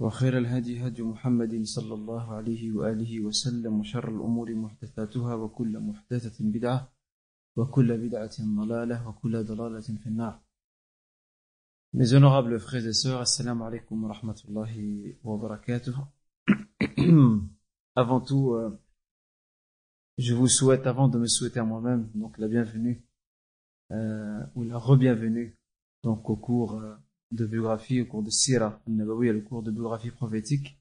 وخير الهدي هدي محمد صلى الله عليه وآله وسلم وشر الأمور محدثاتها وكل محدثة بدعة وكل بدعة ضلالة وكل ضلالة في النار Mes honorables frères et sœurs, assalamu alaikum wa rahmatullahi wa barakatuh. Avant tout, euh, je vous souhaite, avant de me souhaiter à moi-même, donc la bienvenue, euh, ou la re-bienvenue, donc au cours euh, de biographie, au cours de Sira, al-Nabawi, le cours de biographie prophétique.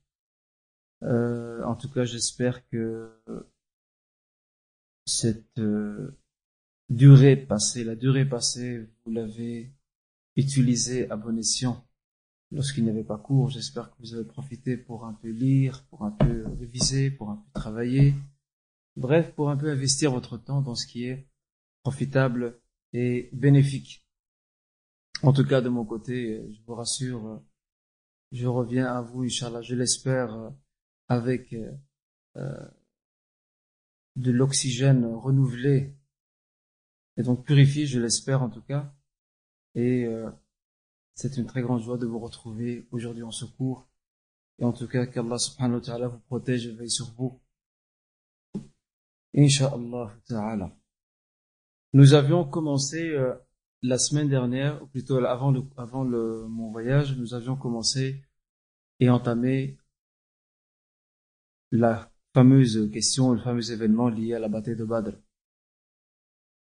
Euh, en tout cas, j'espère que cette euh, durée passée, la durée passée, vous l'avez utilisée à bon escient lorsqu'il n'y avait pas cours. J'espère que vous avez profité pour un peu lire, pour un peu réviser, pour un peu travailler. Bref, pour un peu investir votre temps dans ce qui est profitable et bénéfique. En tout cas, de mon côté, je vous rassure, je reviens à vous, Inch'Allah, je l'espère, avec euh, de l'oxygène renouvelé et donc purifié, je l'espère en tout cas. Et euh, c'est une très grande joie de vous retrouver aujourd'hui en secours. Et en tout cas, qu'Allah subhanahu wa ta'ala vous protège et veille sur vous. Inch'Allah ta'ala. Nous avions commencé euh, la semaine dernière, ou plutôt avant, mon voyage, nous avions commencé et entamé la fameuse question, le fameux événement lié à la bataille de Badr.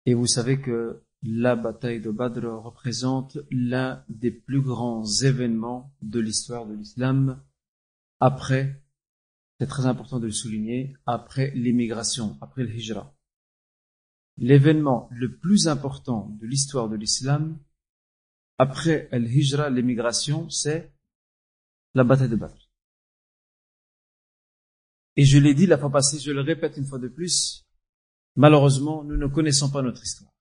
Et vous savez que la bataille de Badr représente l'un des plus grands événements de l'histoire de l'islam après, c'est très important de le souligner, après l'immigration, après le hijra l'événement le plus important de l'histoire de l'islam, après Al-Hijra, l'émigration, c'est la bataille de Badr. Et je l'ai dit la fois passée, je le répète une fois de plus, malheureusement, nous ne connaissons pas notre histoire.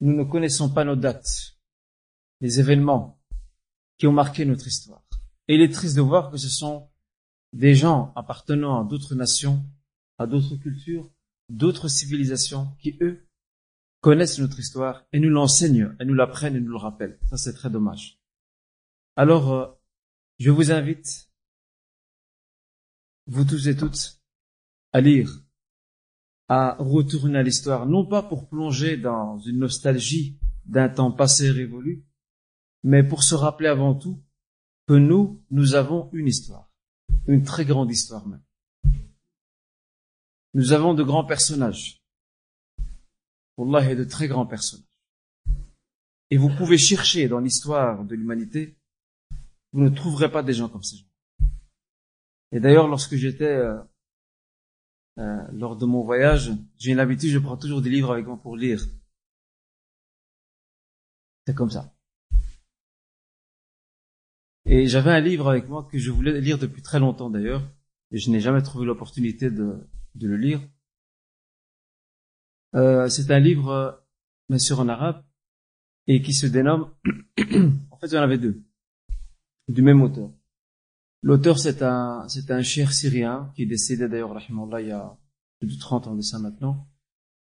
Nous ne connaissons pas nos dates, les événements qui ont marqué notre histoire. Et il est triste de voir que ce sont des gens appartenant à d'autres nations, à d'autres cultures, d'autres civilisations qui, eux, connaissent notre histoire et nous l'enseignent, et nous l'apprennent et nous le rappellent. Ça, c'est très dommage. Alors, euh, je vous invite, vous tous et toutes, à lire, à retourner à l'histoire, non pas pour plonger dans une nostalgie d'un temps passé révolu, mais pour se rappeler avant tout que nous, nous avons une histoire, une très grande histoire même. Nous avons de grands personnages. Allah et de très grands personnages. Et vous pouvez chercher dans l'histoire de l'humanité, vous ne trouverez pas des gens comme ces gens. Et d'ailleurs, lorsque j'étais euh, euh, lors de mon voyage, j'ai une habitude, je prends toujours des livres avec moi pour lire. C'est comme ça. Et j'avais un livre avec moi que je voulais lire depuis très longtemps d'ailleurs, et je n'ai jamais trouvé l'opportunité de, de le lire. Euh, c'est un livre, bien sûr en arabe, et qui se dénomme, en fait il y en avait deux, du même auteur. L'auteur c'est un, c'est un cher syrien, qui est décédé d'ailleurs, il y a plus de 30 ans de ça maintenant.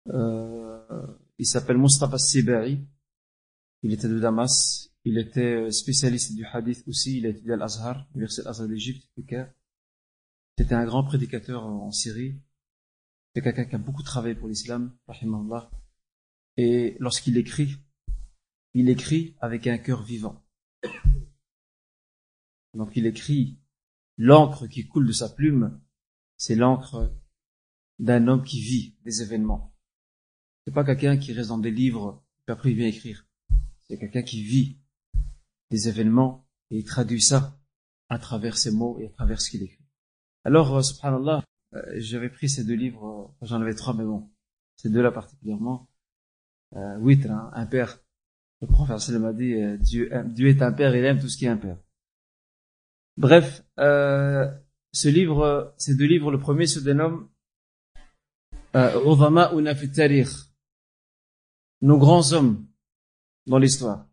Euh, il s'appelle Mustafa Sibari, il était de Damas, il était spécialiste du hadith aussi, il a étudié l'Azhar, l'université Azhar d'Égypte, Caire. C'était un grand prédicateur en Syrie. C'est quelqu'un qui a beaucoup travaillé pour l'islam, rahimahullah. Et lorsqu'il écrit, il écrit avec un cœur vivant. Donc il écrit l'encre qui coule de sa plume, c'est l'encre d'un homme qui vit des événements. C'est pas quelqu'un qui reste dans des livres, puis après il vient écrire. C'est quelqu'un qui vit des événements et il traduit ça à travers ses mots et à travers ce qu'il écrit. Alors, euh, subhanallah, euh, j'avais pris ces deux livres, j'en avais trois, mais bon, ces deux-là particulièrement, euh, Witr, hein, un père. Le professeur m'a dit, euh, Dieu, Dieu est un père, il aime tout ce qui est un père. Bref, euh, ce livre, ces deux livres, le premier se dénomme Ovama ou nos grands hommes dans l'histoire.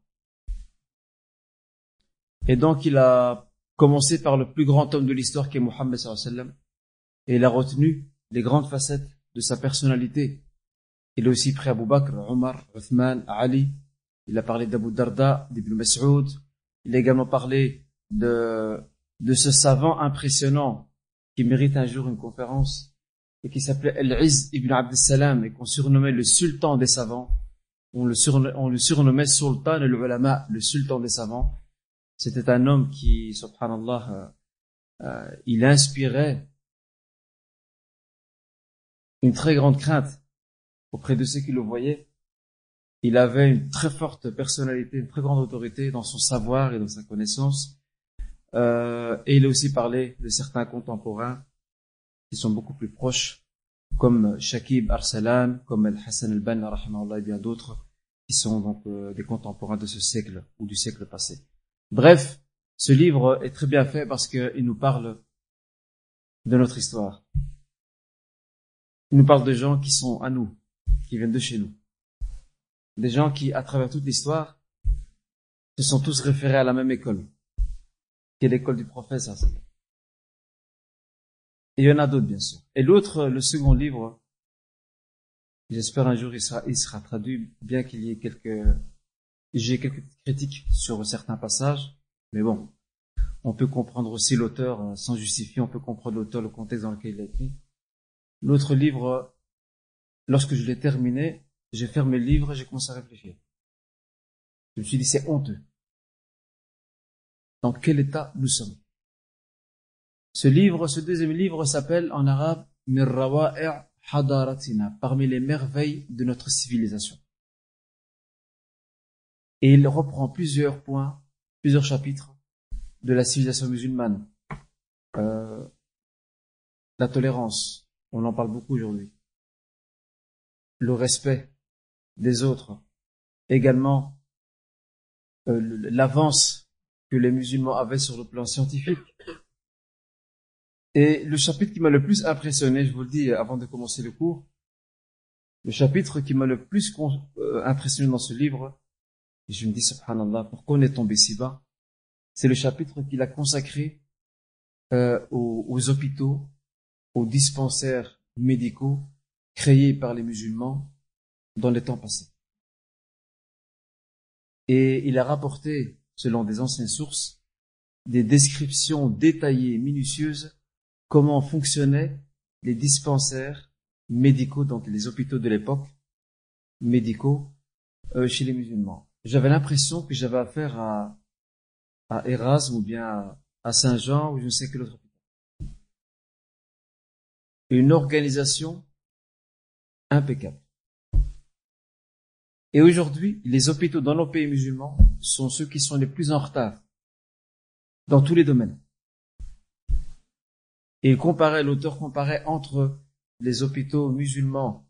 Et donc il a commencé par le plus grand homme de l'histoire qui est Mohammed sallallahu et il a retenu les grandes facettes de sa personnalité. Il a aussi pris Abu Bakr, Omar, Uthman, Ali. Il a parlé d'Abu Darda, d'Ibn Mas'ud. Il a également parlé de, de ce savant impressionnant qui mérite un jour une conférence et qui s'appelait Al-Iz ibn Abd salam et qu'on surnommait le sultan des savants. On le, on le surnommait Sultan al-Ulama, le sultan des savants. C'était un homme qui, subhanallah, euh, euh, il inspirait une très grande crainte auprès de ceux qui le voyaient. Il avait une très forte personnalité, une très grande autorité dans son savoir et dans sa connaissance. Euh, et il a aussi parlé de certains contemporains qui sont beaucoup plus proches, comme Shakib Arsalan, comme Al-Hassan al-Banna, et bien d'autres, qui sont donc des contemporains de ce siècle ou du siècle passé. Bref, ce livre est très bien fait parce qu'il nous parle de notre histoire. Il nous parle de gens qui sont à nous, qui viennent de chez nous. Des gens qui, à travers toute l'histoire, se sont tous référés à la même école, qui est l'école du prophète. Et il y en a d'autres, bien sûr. Et l'autre, le second livre, j'espère un jour il sera, il sera traduit, bien qu'il y ait quelques j'ai quelques critiques sur certains passages, mais bon, on peut comprendre aussi l'auteur euh, sans justifier, on peut comprendre l'auteur, le contexte dans lequel il a écrit. L'autre livre, lorsque je l'ai terminé, j'ai fermé le livre et j'ai commencé à réfléchir. Je me suis dit, c'est honteux. Dans quel état nous sommes? Ce livre, ce deuxième livre s'appelle en arabe Mirrawa'i' Hadaratina, parmi les merveilles de notre civilisation. Et il reprend plusieurs points, plusieurs chapitres de la civilisation musulmane. Euh, la tolérance, on en parle beaucoup aujourd'hui. Le respect des autres. Également, euh, l'avance que les musulmans avaient sur le plan scientifique. Et le chapitre qui m'a le plus impressionné, je vous le dis avant de commencer le cours, le chapitre qui m'a le plus euh, impressionné dans ce livre, et je me dis, subhanallah, pourquoi on est tombé si bas? C'est le chapitre qu'il a consacré euh, aux, aux, hôpitaux, aux dispensaires médicaux créés par les musulmans dans les temps passés. Et il a rapporté, selon des anciennes sources, des descriptions détaillées, minutieuses, comment fonctionnaient les dispensaires médicaux, donc les hôpitaux de l'époque, médicaux, euh, chez les musulmans j'avais l'impression que j'avais affaire à, à Erasme ou bien à, Saint-Jean ou je ne sais quel autre. Une organisation impeccable. Et aujourd'hui, les hôpitaux dans nos pays musulmans sont ceux qui sont les plus en retard dans tous les domaines. Et il comparait, l'auteur comparait entre les hôpitaux musulmans.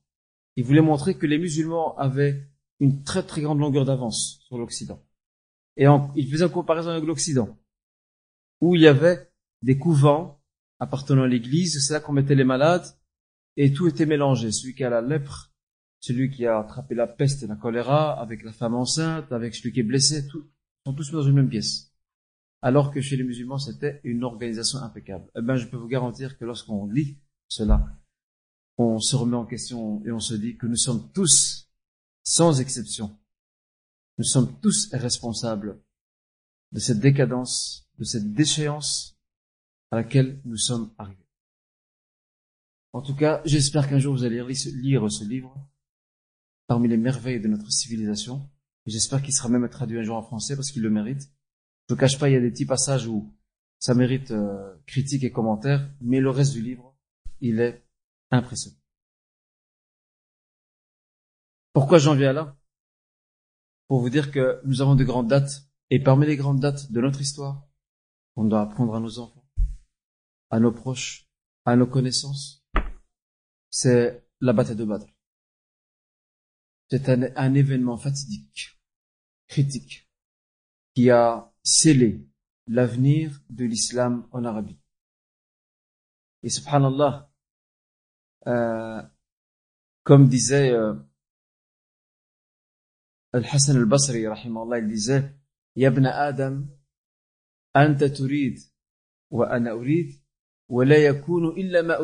Il voulait montrer que les musulmans avaient une très très grande longueur d'avance sur l'Occident. Et il faisait une comparaison avec l'Occident, où il y avait des couvents appartenant à l'Église, c'est là qu'on mettait les malades, et tout était mélangé. Celui qui a la lèpre, celui qui a attrapé la peste et la choléra, avec la femme enceinte, avec celui qui est blessé, tout, sont tous dans une même pièce. Alors que chez les musulmans, c'était une organisation impeccable. Eh ben, je peux vous garantir que lorsqu'on lit cela, on se remet en question et on se dit que nous sommes tous sans exception. Nous sommes tous responsables de cette décadence, de cette déchéance à laquelle nous sommes arrivés. En tout cas, j'espère qu'un jour vous allez lire ce livre parmi les merveilles de notre civilisation. J'espère qu'il sera même traduit un jour en français parce qu'il le mérite. Je ne cache pas, il y a des petits passages où ça mérite euh, critique et commentaire, mais le reste du livre, il est impressionnant. Pourquoi j'en viens là? Pour vous dire que nous avons de grandes dates, et parmi les grandes dates de notre histoire, on doit apprendre à nos enfants, à nos proches, à nos connaissances, c'est la bataille de Badr. C'est un, événement fatidique, critique, qui a scellé l'avenir de l'islam en Arabie. Et subhanallah, euh, comme disait euh, Al-Hassan al-Basri, il disait, Yabna Adam, anta turid, wa ana urid, wa la illa ma.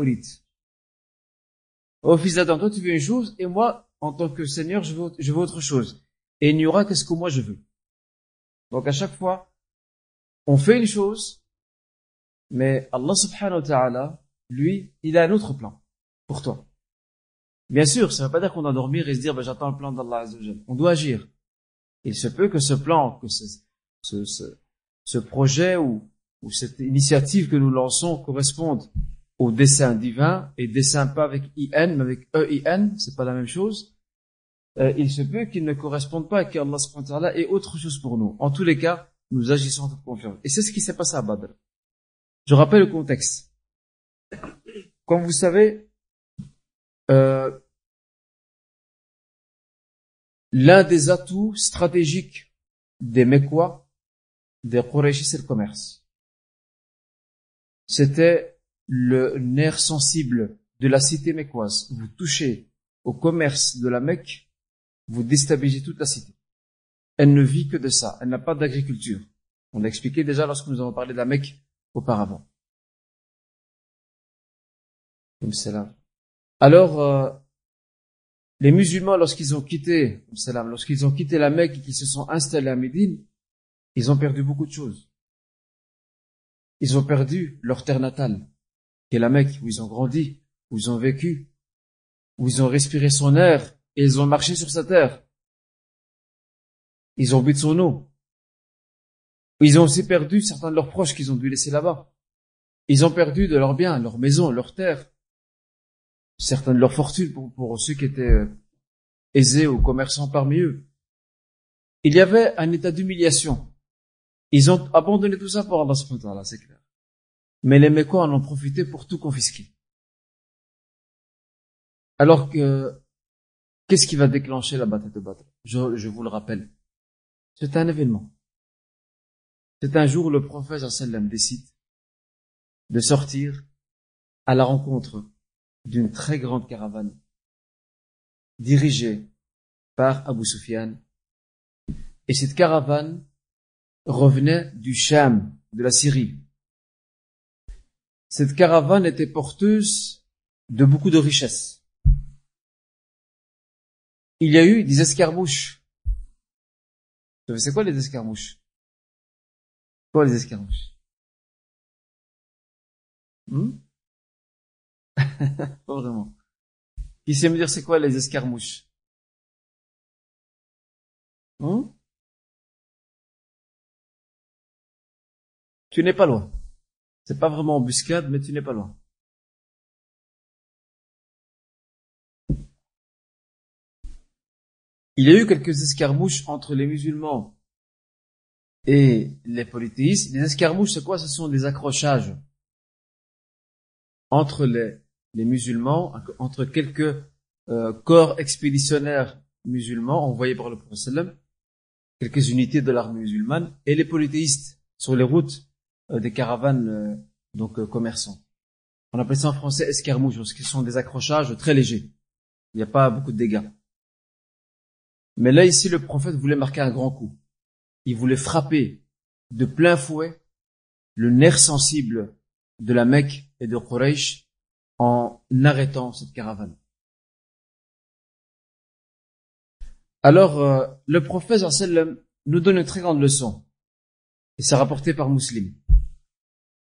Oh fils d'Adam, toi tu veux une chose, et moi, en tant que Seigneur, je veux, je veux autre chose. Et il n'y aura que ce que moi je veux. Donc à chaque fois, on fait une chose, mais Allah subhanahu wa ta'ala, lui, il a un autre plan pour toi. Bien sûr, ça ne veut pas dire qu'on doit dormir et se dire, ben, j'attends le plan d'Allah On doit agir. Il se peut que ce plan, que ce, ce, ce, projet ou, ou cette initiative que nous lançons corresponde au dessin divin, et dessin pas avec IN, mais avec EIN, c'est pas la même chose. Euh, il se peut qu'il ne corresponde pas à qu'Allah subhanahu ait autre chose pour nous. En tous les cas, nous agissons en toute confiance. Et c'est ce qui s'est passé à Badr. Je rappelle le contexte. Comme vous savez, l'un des atouts stratégiques des Mekwa, des Quraysh, c'est le commerce. C'était le nerf sensible de la cité mécoise. Vous touchez au commerce de la Mecque, vous déstabilisez toute la cité. Elle ne vit que de ça. Elle n'a pas d'agriculture. On l'a expliqué déjà lorsque nous avons parlé de la Mecque auparavant. Alors, euh, les musulmans, lorsqu'ils ont quitté, lorsqu'ils ont quitté la Mecque et qu'ils se sont installés à Médine, ils ont perdu beaucoup de choses. Ils ont perdu leur terre natale, qui est la Mecque, où ils ont grandi, où ils ont vécu, où ils ont respiré son air, et ils ont marché sur sa terre. Ils ont bu de son eau. Ils ont aussi perdu certains de leurs proches qu'ils ont dû laisser là-bas. Ils ont perdu de leurs biens, leurs maisons, leurs terres, certaines de leurs fortunes pour, ceux qui étaient euh, aisés ou commerçants parmi eux. Il y avait un état d'humiliation. Ils ont abandonné tout ça pour Allah subhanahu c'est clair. Mais les Mécois en ont profité pour tout confisquer. Alors que, qu'est-ce qui va déclencher la bataille de Badr? Je, je vous le rappelle. C'est un événement. C'est un jour où le prophète sallam décide de sortir à la rencontre d'une très grande caravane dirigée par Abu Sufyan. Et cette caravane revenait du Sham, de la Syrie. Cette caravane était porteuse de beaucoup de richesses. Il y a eu des escarmouches c'est quoi les escarmouches? Quoi les escarmouches? Hmm? Pas vraiment. Qui sait me dire c'est quoi les escarmouches? Hmm Tu n'es pas loin. C'est pas vraiment embuscade, mais tu n'es pas loin. Il y a eu quelques escarmouches entre les musulmans et les polythéistes. Les escarmouches, c'est quoi? Ce sont des accrochages entre les, les musulmans, entre quelques euh, corps expéditionnaires musulmans envoyés par le prophète quelques unités de l'armée musulmane, et les polythéistes sur les routes euh, des caravanes euh, donc commerçants. On appelle ça en français escarmouches, parce qu'ils sont des accrochages très légers. Il n'y a pas beaucoup de dégâts. Mais là, ici, le prophète voulait marquer un grand coup. Il voulait frapper de plein fouet le nerf sensible de la Mecque et de Quraysh en arrêtant cette caravane. Alors, euh, le prophète nous donne une très grande leçon. Et c'est rapporté par Muslim.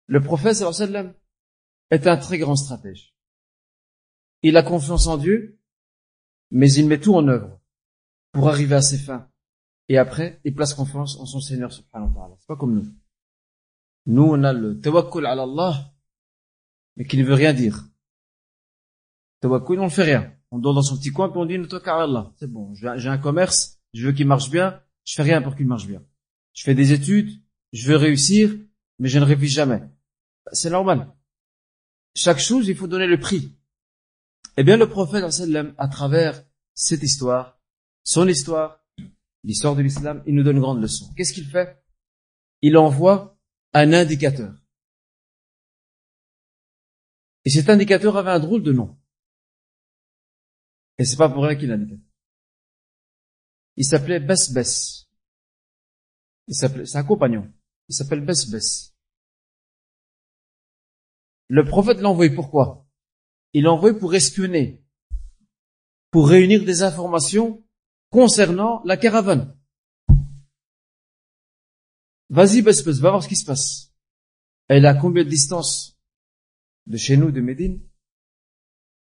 Le prophète est un très grand stratège. Il a confiance en Dieu, mais il met tout en œuvre pour arriver à ses fins. Et après, il place confiance en son Seigneur subhanahu wa ta'ala. C'est pas comme nous. Nous, on a le tawakkul ala Allah, mais qui ne veut rien dire. Tawakkul, on ne fait rien. On dort dans son petit coin, puis on dit, tawakkul ala Allah. C'est bon, j'ai un commerce, je veux qu'il marche bien, je fais rien pour qu'il marche bien. Je fais des études, je veux réussir, mais je ne révise jamais. C'est normal. Chaque chose, il faut donner le prix. Eh bien, le prophète, à travers cette histoire, son histoire, l'histoire de l'islam, il nous donne une grande leçon. Qu'est-ce qu'il fait? Il envoie un indicateur. Et cet indicateur avait un drôle de nom. Et c'est pas pour rien qu'il l'indique. Il s'appelait Bess Il s'appelait, c'est un compagnon. Il s'appelle Bess Le prophète l'a envoyé pourquoi Il l'a envoyé pour espionner, pour réunir des informations concernant la caravane. Vas-y Bess va voir ce qui se passe. Elle a combien de distance de chez nous, de Médine?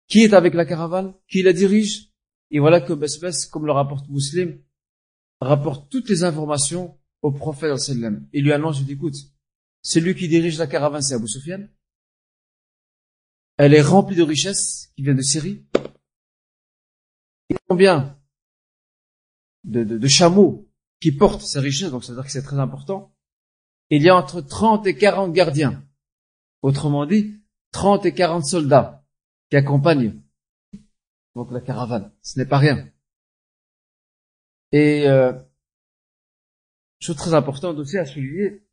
Qui est avec la caravane? Qui la dirige? Et voilà que Bess comme le rapporte Muslim, rapporte toutes les informations au prophète sallam. Il lui annonce, il écoute, celui qui dirige la caravane, c'est Abu Sufyan. Elle est remplie de richesses qui viennent de Syrie. A combien de, de, chameaux qui portent ces richesses, donc ça veut dire que c'est très important. Il y a entre 30 et 40 gardiens. Autrement dit, 30 et 40 soldats qui accompagnent donc la caravane. Ce n'est pas rien. Et euh, chose très importante aussi à souligner,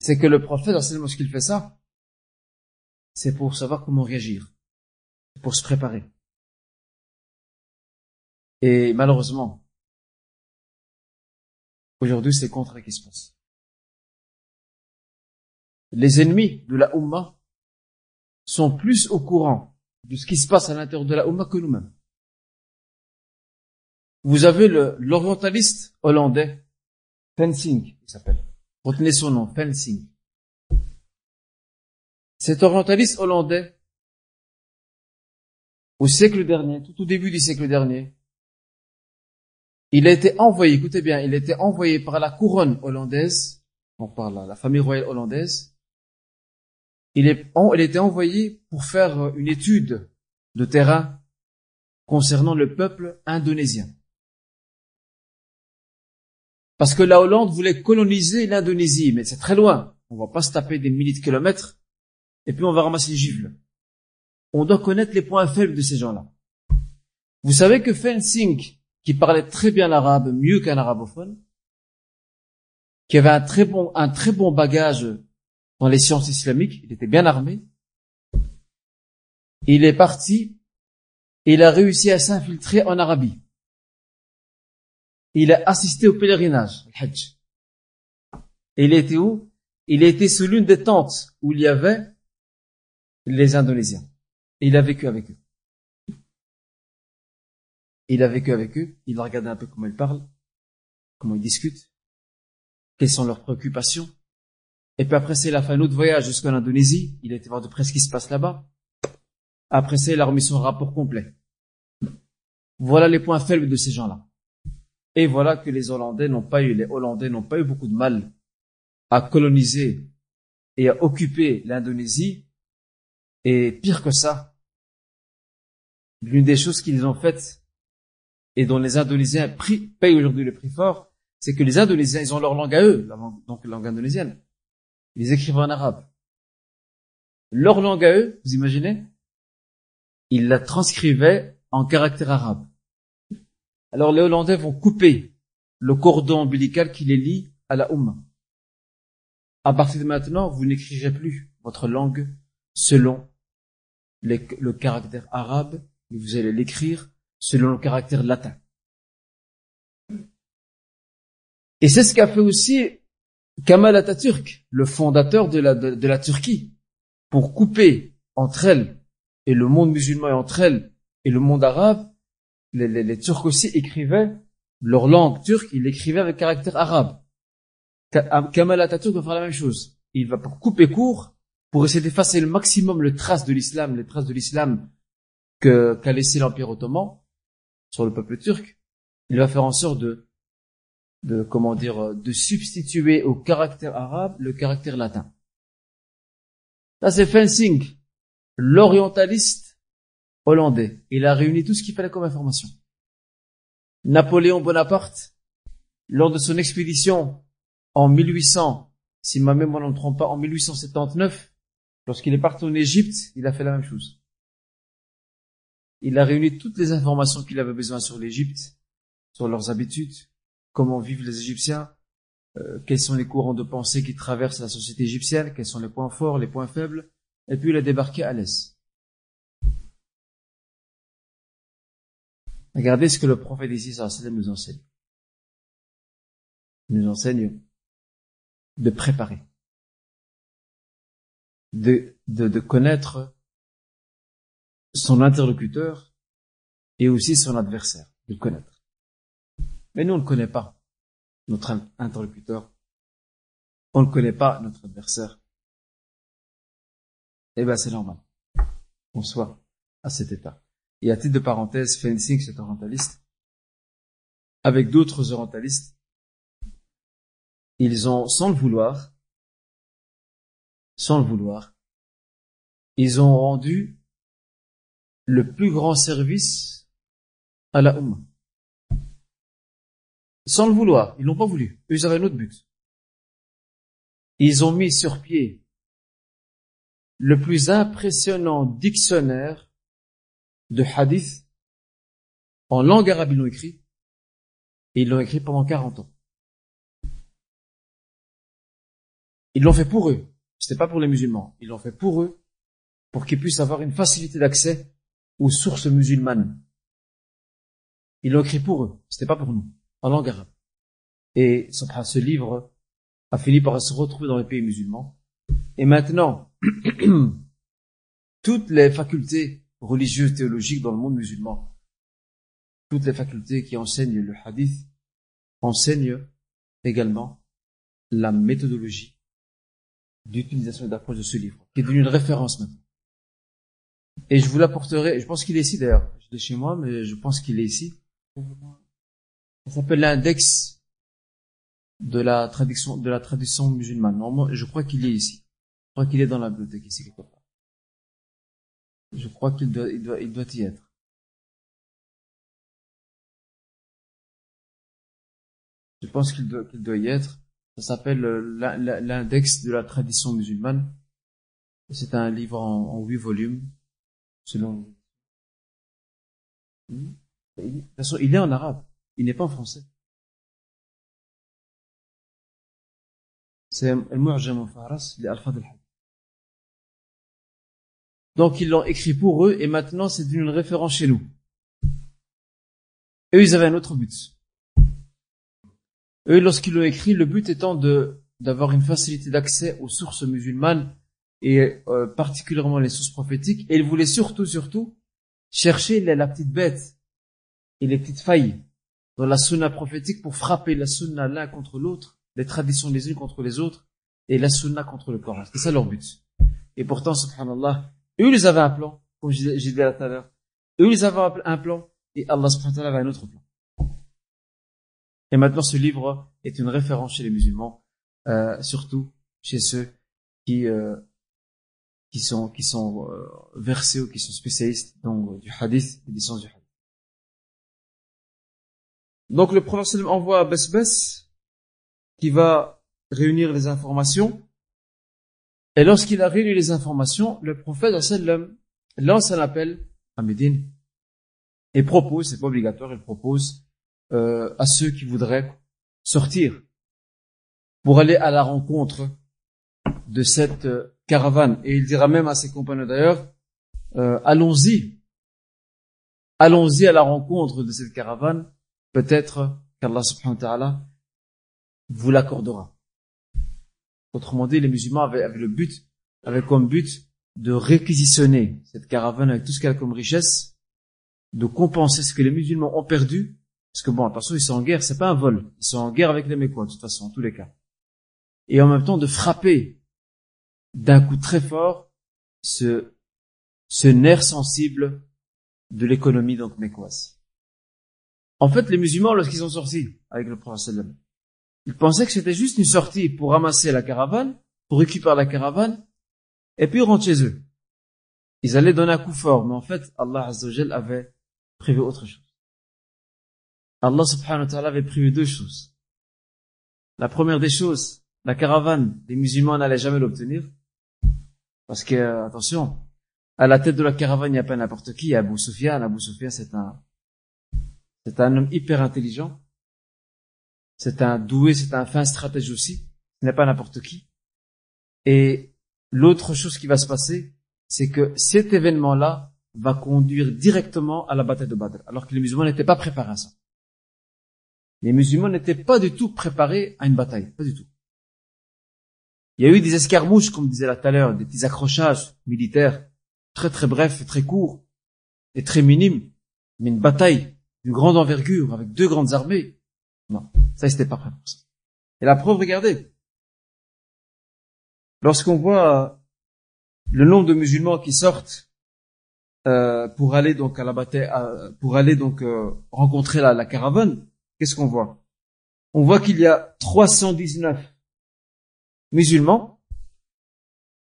c'est que le prophète, lorsqu'il fait ça, c'est pour savoir comment réagir, pour se préparer. Et malheureusement, aujourd'hui, c'est le contraire qui se passe. Les ennemis de la Ummah sont plus au courant de ce qui se passe à l'intérieur de la Ummah que nous-mêmes. Vous avez l'orientaliste hollandais, Fencing, il s'appelle. Retenez son nom, Fencing. Cet orientaliste hollandais, au siècle dernier, tout au début du siècle dernier, il a été envoyé, écoutez bien, il a été envoyé par la couronne hollandaise, on parle la famille royale hollandaise, il, été envoyé pour faire une étude de terrain concernant le peuple indonésien. Parce que la Hollande voulait coloniser l'Indonésie, mais c'est très loin. On va pas se taper des milliers de kilomètres et puis on va ramasser les gifles. On doit connaître les points faibles de ces gens-là. Vous savez que Fencing, qui parlait très bien l'arabe, mieux qu'un arabophone, qui avait un très bon bagage dans les sciences islamiques, il était bien armé, il est parti il a réussi à s'infiltrer en Arabie il a assisté au pèlerinage, le Hajj. Et il était où? Il était sous l'une des tentes où il y avait les Indonésiens. Et il a vécu avec eux. Il a vécu avec eux, il a regardé un peu comment ils parlent, comment ils discutent, quelles sont leurs préoccupations. Et puis après, c'est la fin de voyage jusqu'en Indonésie. Il été voir de près ce qui se passe là-bas. Après, c'est il a remis rapport complet. Voilà les points faibles de ces gens-là. Et voilà que les Hollandais n'ont pas eu, les Hollandais n'ont pas eu beaucoup de mal à coloniser et à occuper l'Indonésie. Et pire que ça, l'une des choses qu'ils ont faites et dont les Indonésiens payent aujourd'hui le prix fort, c'est que les Indonésiens, ils ont leur langue à eux, donc la langue indonésienne. Ils écrivent en arabe. Leur langue à eux, vous imaginez? Ils la transcrivaient en caractère arabe. Alors les Hollandais vont couper le cordon ombilical qui les lie à la Oumma. À partir de maintenant, vous n'écrirez plus votre langue selon le caractère arabe, mais vous allez l'écrire selon le caractère latin. Et c'est ce qu'a fait aussi Kamal Atatürk, le fondateur de la, de la Turquie, pour couper entre elle et le monde musulman et entre elle et le monde arabe, les, Turcs aussi écrivaient leur langue turque, ils l'écrivaient avec caractère arabe. Kamal Atatürk va faire la même chose. Il va couper court pour essayer d'effacer le maximum les traces de l'islam, les traces de l'islam qu'a laissé l'Empire ottoman sur le peuple turc. Il va faire en sorte de de comment dire, de substituer au caractère arabe le caractère latin. Ça c'est Fencing, l'orientaliste hollandais. Il a réuni tout ce qu'il fallait comme information. Napoléon Bonaparte, lors de son expédition en 1800, si ma mémoire ne me trompe pas, en 1879, lorsqu'il est parti en Égypte, il a fait la même chose. Il a réuni toutes les informations qu'il avait besoin sur l'Égypte, sur leurs habitudes, comment vivent les Égyptiens, euh, quels sont les courants de pensée qui traversent la société égyptienne, quels sont les points forts, les points faibles, et puis il a débarqué à l'Est. Regardez ce que le prophète ici, nous enseigne. Il nous enseigne de préparer, de, de, de connaître son interlocuteur et aussi son adversaire, de le connaître. Mais nous, on ne connaît pas, notre interlocuteur. On ne connaît pas notre adversaire. Eh ben, c'est normal qu'on soit à cet état. Et à titre de parenthèse, Fencing, cet orientaliste, avec d'autres orientalistes, ils ont, sans le vouloir, sans le vouloir, ils ont rendu le plus grand service à la Ummah. Sans le vouloir, ils n'ont pas voulu. Ils avaient un autre but. Ils ont mis sur pied le plus impressionnant dictionnaire de hadith en langue arabe, ils l'ont écrit, et ils l'ont écrit pendant 40 ans. Ils l'ont fait pour eux. C'était pas pour les musulmans. Ils l'ont fait pour eux, pour qu'ils puissent avoir une facilité d'accès aux sources musulmanes. Ils l'ont écrit pour eux. C'était pas pour nous. En langue arabe. Et ce livre a fini par se retrouver dans les pays musulmans. Et maintenant, toutes les facultés religieuses, théologiques dans le monde musulman. Toutes les facultés qui enseignent le hadith enseignent également la méthodologie d'utilisation et d'approche de ce livre, qui est devenu une référence maintenant. Et je vous l'apporterai, je pense qu'il est ici d'ailleurs, je suis chez moi, mais je pense qu'il est ici. Ça s'appelle l'index de la traduction, de la traduction musulmane. Normalement, je crois qu'il est ici. Je crois qu'il est dans la bibliothèque ici quelque part. Je crois qu'il doit, il doit, il doit y être. Je pense qu'il doit, qu'il doit y être. Ça s'appelle euh, l'index de la tradition musulmane. C'est un livre en, huit volumes, selon. De toute façon, il est en arabe. Il n'est pas en français. C'est Al-Mu'jam l'Alpha del donc ils l'ont écrit pour eux et maintenant c'est une référence chez nous. Eux, ils avaient un autre but. Eux, lorsqu'ils l'ont écrit, le but étant de d'avoir une facilité d'accès aux sources musulmanes et euh, particulièrement les sources prophétiques. Et ils voulaient surtout, surtout, chercher la, petite bête et les petites failles dans la sunna prophétique pour frapper la sunna l'un contre l'autre, les traditions les unes contre les autres et la sunna contre le Coran. C'est ça leur but. Et pourtant, subhanallah, eux, ils avaient un plan, comme j'ai dit tout à l'heure. Eux, ils avaient un plan, et Allah subhanahu avait un autre plan. Et maintenant, ce livre est une référence chez les musulmans, euh, surtout chez ceux qui euh, qui sont qui sont euh, versés ou qui sont spécialistes donc du hadith et des sciences du hadith. Donc le prophète envoie Besbes qui va réunir les informations. Et lorsqu'il a réuni les informations, le prophète lance un appel à Médine et propose, c'est pas obligatoire, il propose euh, à ceux qui voudraient sortir pour aller à la rencontre de cette euh, caravane. Et il dira même à ses compagnons d'ailleurs, euh, allons-y, allons-y à la rencontre de cette caravane, peut-être qu'Allah subhanahu wa ta'ala vous l'accordera. Autrement dit, les musulmans avaient, le but, avaient comme but de réquisitionner cette caravane avec tout ce qu'elle a comme richesse, de compenser ce que les musulmans ont perdu, parce que bon, attention, ils sont en guerre, c'est pas un vol, ils sont en guerre avec les Mécois, de toute façon, en tous les cas. Et en même temps, de frapper d'un coup très fort ce, nerf sensible de l'économie donc mécoise. En fait, les musulmans, lorsqu'ils sont sortis avec le prophète Ils pensaient que c'était juste une sortie pour ramasser la caravane, pour récupérer la caravane, et puis rentrer chez eux. Ils allaient donner un coup fort, mais en fait, Allah Azzawajal avait prévu autre chose. Allah subhanahu wa ta'ala avait prévu deux choses. La première des choses, la caravane des musulmans n'allait jamais l'obtenir. Parce que, attention, à la tête de la caravane, il n'y a pas n'importe qui, il y a Abu Sufyan. Abu Sufyan, c'est un, c'est un homme hyper intelligent. C'est un doué, c'est un fin stratège aussi. Ce n'est pas n'importe qui. Et l'autre chose qui va se passer, c'est que cet événement-là va conduire directement à la bataille de Badr, alors que les musulmans n'étaient pas préparés à ça. Les musulmans n'étaient pas du tout préparés à une bataille, pas du tout. Il y a eu des escarmouches, comme disait là tout à l'heure, des petits accrochages militaires, très très brefs très courts, et très minimes, mais une bataille d'une grande envergure, avec deux grandes armées, non, ça, n'étaient pas prêts pour ça. Et la preuve, regardez, lorsqu'on voit le nombre de musulmans qui sortent euh, pour aller donc à la bataille, pour aller donc euh, rencontrer la, la caravane, qu'est-ce qu'on voit? On voit qu'il y a 319 musulmans,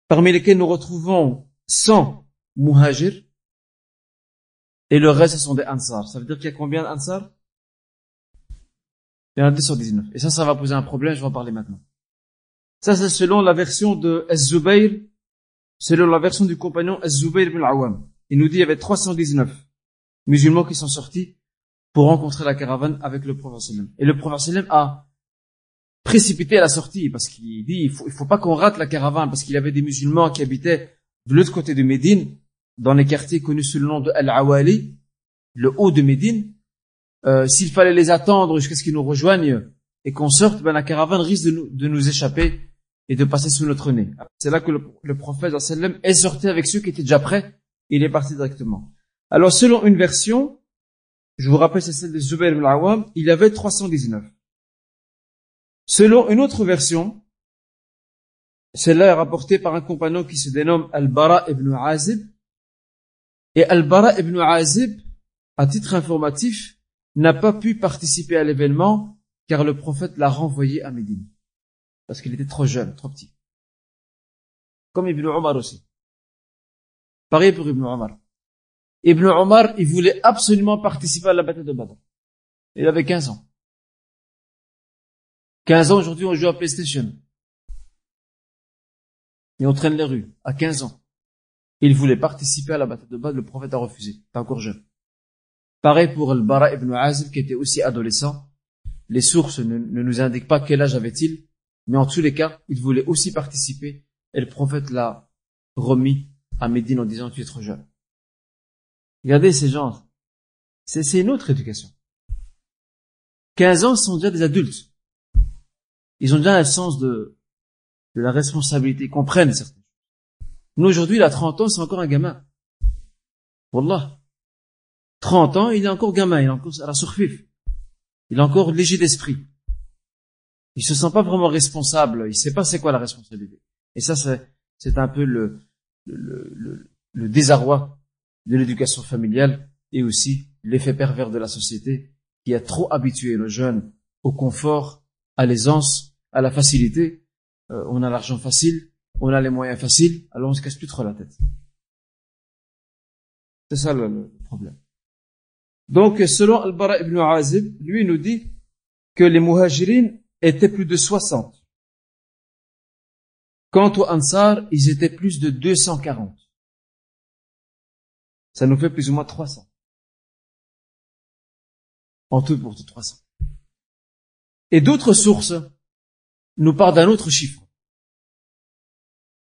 parmi lesquels nous retrouvons 100 muhajirs, et le reste, ce sont des ansar. Ça veut dire qu'il y a combien d'ansar? Il y en a 219. Et ça, ça va poser un problème, je vais en parler maintenant. Ça, c'est selon la version de Az-Zubayr, selon la version du compagnon Az-Zubayr ibn al-Awam. Il nous dit qu'il y avait 319 musulmans qui sont sortis pour rencontrer la caravane avec le prophète Et le prophète a précipité à la sortie parce qu'il dit il faut, il faut pas qu'on rate la caravane parce qu'il y avait des musulmans qui habitaient de l'autre côté de Médine dans les quartiers connus sous le nom de Al-Awali, le haut de Médine. Euh, S'il fallait les attendre jusqu'à ce qu'ils nous rejoignent et qu'on sorte, ben la caravane risque de nous, de nous échapper et de passer sous notre nez. C'est là que le, le prophète est sorti avec ceux qui étaient déjà prêts. Il est parti directement. Alors selon une version, je vous rappelle c'est celle de Zubayr ibn Awam, il y avait 319. Selon une autre version, celle-là est rapportée par un compagnon qui se dénomme Al-Bara ibn Azib. Et Al-Bara ibn Azib, à titre informatif, n'a pas pu participer à l'événement car le prophète l'a renvoyé à Médine. Parce qu'il était trop jeune, trop petit. Comme Ibn Omar aussi. Pareil pour Ibn Omar. Ibn Omar, il voulait absolument participer à la bataille de Badr. Il avait 15 ans. 15 ans, aujourd'hui, on joue à PlayStation. Et on traîne les rues, à 15 ans. Il voulait participer à la bataille de Badr, le prophète a refusé. T'es encore jeune. Pareil pour le Bara ibn Azib, qui était aussi adolescent. Les sources ne, nous indiquent pas quel âge avait-il, mais en tous les cas, il voulait aussi participer, et le prophète l'a remis à Médine en disant tu es trop jeune. Regardez ces gens. C'est une autre éducation. 15 ans sont déjà des adultes. Ils ont déjà un sens de, de la responsabilité, ils comprennent. Nous, aujourd'hui, il a 30 ans, c'est encore un gamin. Wallah. 30 ans, il est encore gamin, il est encore à la surfif. Il est encore léger d'esprit. Il se sent pas vraiment responsable, il sait pas c'est quoi la responsabilité. Et ça, c'est un peu le, le, le, désarroi de l'éducation familiale et aussi l'effet pervers de la société qui a trop habitué nos jeunes au confort à l'aisance, à la facilité. Euh, on a l'argent facile, on a les moyens faciles, alors on se casse plus trop la tête. C'est ça le, problème. Donc, selon Al-Bara ibn Azib, lui nous dit que les muhajirines étaient plus de 60. Quant aux Ansar, ils étaient plus de 240. Ça nous fait plus ou moins 300. En tout pour tout 300. Et d'autres sources nous parlent d'un autre chiffre.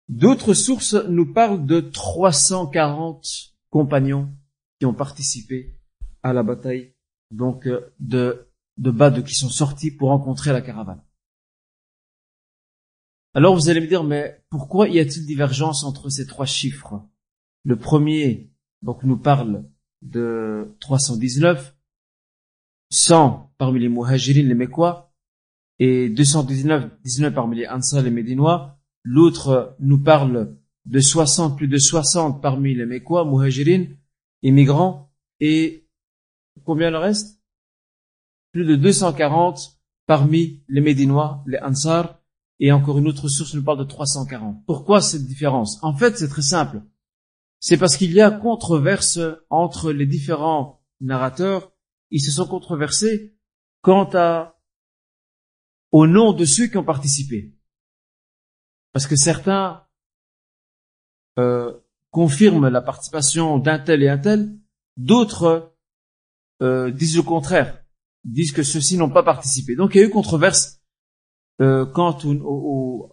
D'autres sources nous parlent de 340 compagnons qui ont participé à la bataille, donc de, de Bad qui sont sortis pour rencontrer la caravane. Alors vous allez me dire, mais pourquoi y a-t-il divergence entre ces trois chiffres? Le premier, donc, nous parle de 319, 100 parmi les muhajirines, les Mécois, et 219 19 parmi les Ansar, les Médinois. L'autre nous parle de 60, plus de 60 parmi les Mécois, muhajirines, immigrants, et combien le reste? Plus de 240 parmi les Médinois, les Ansar, et encore une autre source nous parle de 340. Pourquoi cette différence? En fait, c'est très simple. C'est parce qu'il y a controverse entre les différents narrateurs. Ils se sont controversés quant à, au nom de ceux qui ont participé. Parce que certains euh, confirment la participation d'un tel et un tel, d'autres euh, disent le contraire, disent que ceux-ci n'ont pas participé. Donc il y a eu controverse euh, quant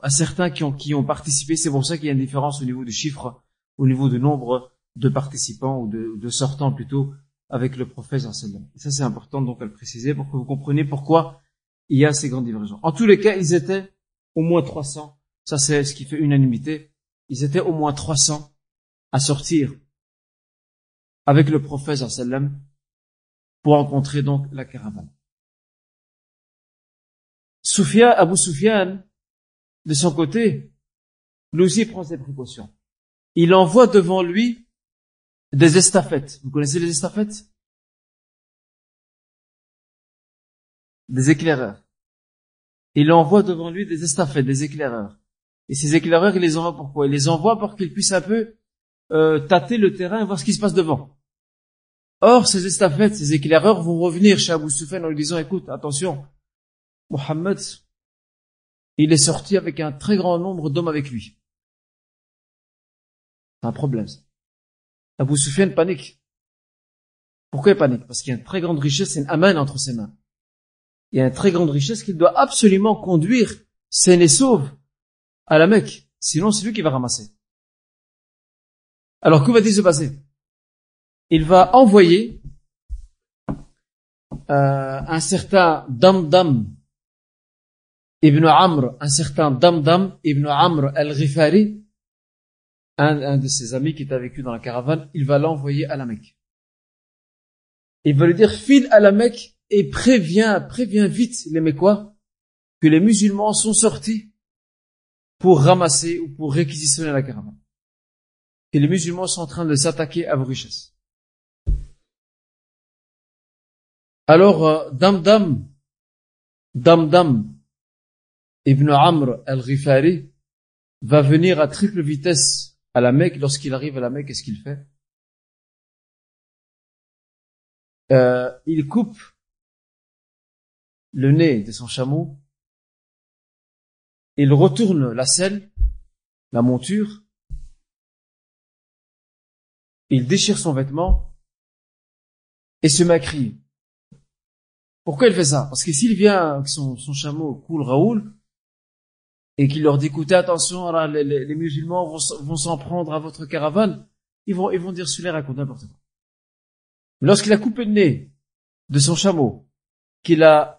à certains qui ont, qui ont participé. C'est pour ça qu'il y a une différence au niveau du chiffre, au niveau du nombre de participants ou de, de sortants plutôt avec le prophète Et ça c'est important donc à le préciser pour que vous compreniez pourquoi il y a ces grandes divergences. En tous les cas, ils étaient au moins 300. Ça c'est ce qui fait unanimité. Ils étaient au moins 300 à sortir avec le prophète sallam pour rencontrer donc la caravane. Soufia, Abu Sufyan, de son côté, lui aussi prend ses précautions. Il envoie devant lui des estafettes. Vous connaissez les estafettes? Des éclaireurs. Il envoie devant lui des estafettes, des éclaireurs. Et ces éclaireurs, il les envoie pourquoi? Il les envoie pour qu'ils puissent un peu euh, tâter le terrain et voir ce qui se passe devant. Or, ces estafettes, ces éclaireurs vont revenir chez Abu Sufyan en lui disant, écoute, attention, Mohammed, il est sorti avec un très grand nombre d'hommes avec lui. C'est un problème, ça. Abu Sufyan panique. Pourquoi il panique? Parce qu'il y a une très grande richesse et une amène entre ses mains. Il y a une très grande richesse qu'il doit absolument conduire saine et sauve à la Mecque. Sinon, c'est lui qui va ramasser. Alors, que va-t-il se passer? Il va envoyer euh, un certain Damdam ibn Amr, un certain Damdam ibn Amr al-Ghifari, un, de ses amis qui était vécu dans la caravane, il va l'envoyer à la Mecque. Il va lui dire, file à la Mecque et préviens, préviens vite les Mécois que les musulmans sont sortis pour ramasser ou pour réquisitionner la caravane que les musulmans sont en train de s'attaquer à vos richesses. Alors, euh, Damdam, Damdam ibn Amr al-Ghifari va venir à triple vitesse à la Mecque. Lorsqu'il arrive à la Mecque, qu'est-ce qu'il fait? Euh, Il coupe le nez de son chameau, il retourne la selle, la monture, il déchire son vêtement et se met à crier. Pourquoi il fait ça? Parce que s'il vient avec son, chameau cool Raoul et qu'il leur dit écoutez attention, les, musulmans vont, s'en prendre à votre caravane, ils vont, ils vont dire celui-là raconte n'importe quoi. Lorsqu'il a coupé le nez de son chameau, qu'il a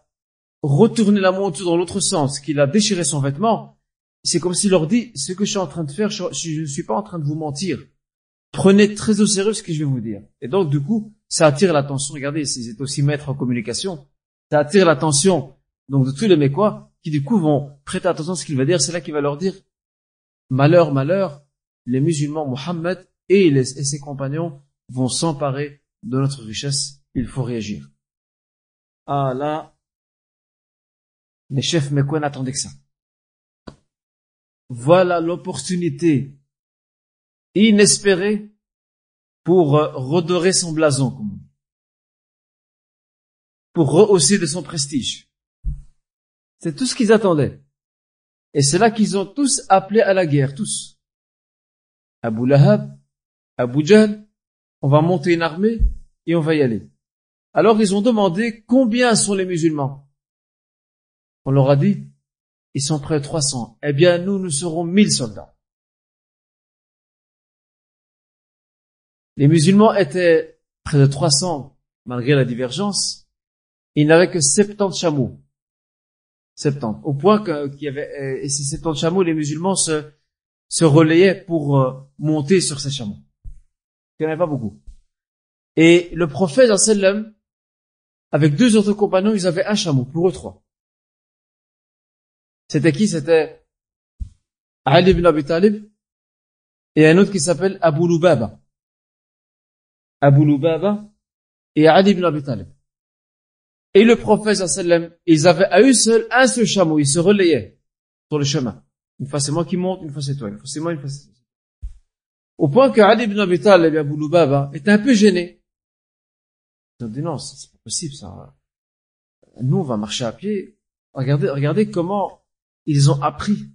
retourné la monture dans l'autre sens, qu'il a déchiré son vêtement, c'est comme s'il leur dit ce que je suis en train de faire, je ne suis pas en train de vous mentir. Prenez très au sérieux ce que je vais vous dire. Et donc, du coup, ça attire l'attention. Regardez, s'ils étaient aussi maîtres en communication. Ça attire l'attention, donc, de tous les Mécois, qui, du coup, vont prêter attention à ce qu'il va dire. C'est là qu'il va leur dire, malheur, malheur, les musulmans, Mohammed et, et ses compagnons vont s'emparer de notre richesse. Il faut réagir. Ah là, les chefs mécois n'attendaient que ça. Voilà l'opportunité inespéré pour euh, redorer son blason, pour rehausser de son prestige. C'est tout ce qu'ils attendaient. Et c'est là qu'ils ont tous appelé à la guerre, tous. Abu Lahab, Abu Jahl, on va monter une armée et on va y aller. Alors ils ont demandé combien sont les musulmans. On leur a dit, ils sont près de 300. Eh bien, nous, nous serons 1000 soldats. Les musulmans étaient près de 300 malgré la divergence. Ils n'avaient que 70 chameaux. 70. Au point qu'il y avait, euh, et ces 70 chameaux, les musulmans se, relayaient pour euh, monter sur ces chameaux. Il n'y en avait pas beaucoup. Et le prophète, avec deux autres compagnons, ils avaient un chameau, pour eux trois. C'était qui? C'était Ali ibn Abi Talib et un autre qui s'appelle Abu Lubaba. Abu Lubaba et Ali ibn Abi Talib. et le prophète sallam, ils avaient à eux seuls un seul chameau, ils se relayaient sur le chemin. Une fois c'est moi qui monte, une fois c'est toi, une fois c'est moi, une fois c'est toi. Au point que Ali ibn Abi Talib et Abu Lubaba étaient un peu gênés. Ils ont dit non, c'est pas possible ça. Nous on va marcher à pied. Regardez, regardez comment ils ont appris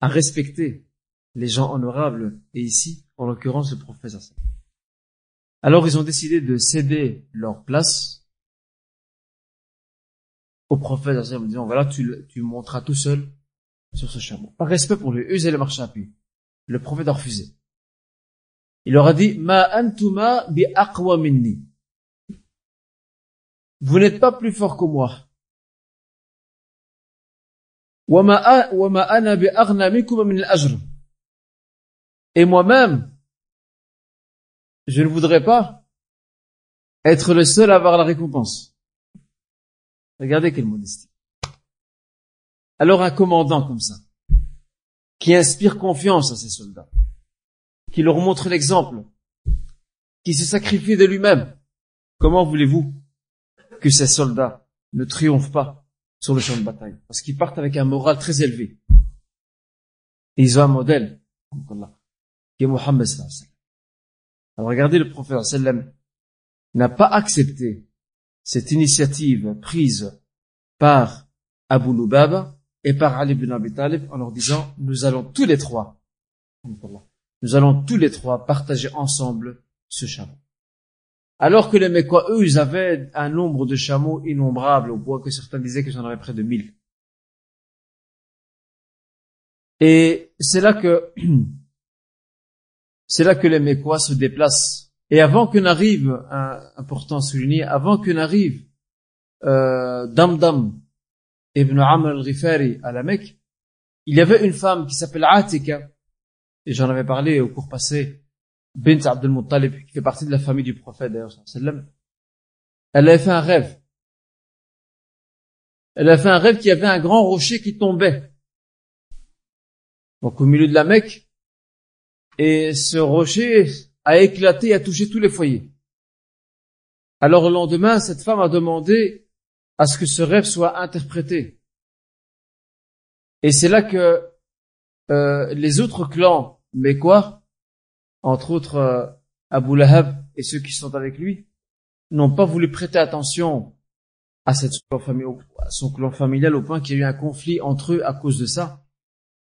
à respecter les gens honorables et ici, en l'occurrence le prophète. Alors ils ont décidé de céder leur place au prophète en disant voilà tu, tu monteras tout seul sur ce chameau. Par respect pour lui, eux allaient marcher à pied. Le prophète a refusé. Il leur a dit ma antuma bi aqwa minni. Vous n'êtes pas plus fort que moi. Et moi-même, je ne voudrais pas être le seul à avoir la récompense. Regardez quelle modestie. Alors un commandant comme ça, qui inspire confiance à ses soldats, qui leur montre l'exemple, qui se sacrifie de lui-même, comment voulez-vous que ces soldats ne triomphent pas sur le champ de bataille Parce qu'ils partent avec un moral très élevé. Ils ont un modèle, qui est Mohammed alors regardez, le prophète n'a pas accepté cette initiative prise par Abu Lubaba et par Ali ibn Abi Talib en leur disant, nous allons tous les trois, nous allons tous les trois partager ensemble ce chameau. Alors que les Mécois, eux, ils avaient un nombre de chameaux innombrables, au point que certains disaient que j'en avais près de mille. Et c'est là que c'est là que les Mécois se déplacent. Et avant que n'arrive, important souligner, avant que n'arrive euh, Damdam ibn Amr al-Ghifari à la Mecque, il y avait une femme qui s'appelle Atika, et j'en avais parlé au cours passé, bint Abdul Muttalib, qui fait partie de la famille du prophète d'ailleurs, elle avait fait un rêve. Elle a fait un rêve qu'il y avait un grand rocher qui tombait. Donc au milieu de la Mecque, et ce rocher a éclaté et a touché tous les foyers. Alors le lendemain, cette femme a demandé à ce que ce rêve soit interprété. Et c'est là que euh, les autres clans mais quoi entre autres euh, Abu Lahab et ceux qui sont avec lui, n'ont pas voulu prêter attention à, cette, à son clan familial au point qu'il y a eu un conflit entre eux à cause de ça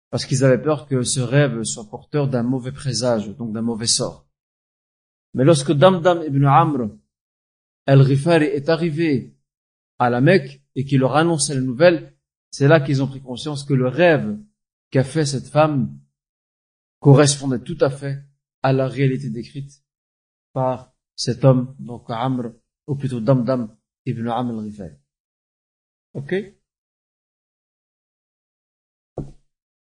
parce qu'ils avaient peur que ce rêve soit porteur d'un mauvais présage, donc d'un mauvais sort. Mais lorsque Damdam ibn Amr al-Ghifari est arrivé à la Mecque et qu'il leur a annoncé la nouvelle, c'est là qu'ils ont pris conscience que le rêve qu'a fait cette femme correspondait tout à fait à la réalité décrite par cet homme, donc Amr, ou plutôt Damdam ibn Amr al-Ghifari. Ok?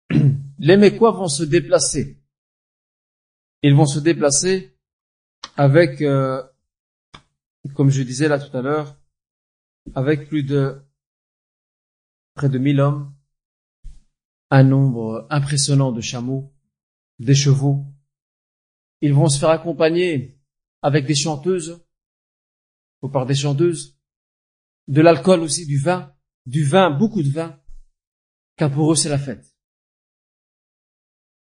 les Mécois vont se déplacer. Ils vont se déplacer avec, euh, comme je disais là tout à l'heure, avec plus de près de 1000 hommes, un nombre impressionnant de chameaux, des chevaux. Ils vont se faire accompagner avec des chanteuses, ou par des chanteuses, de l'alcool aussi, du vin, du vin, beaucoup de vin, car pour eux c'est la fête.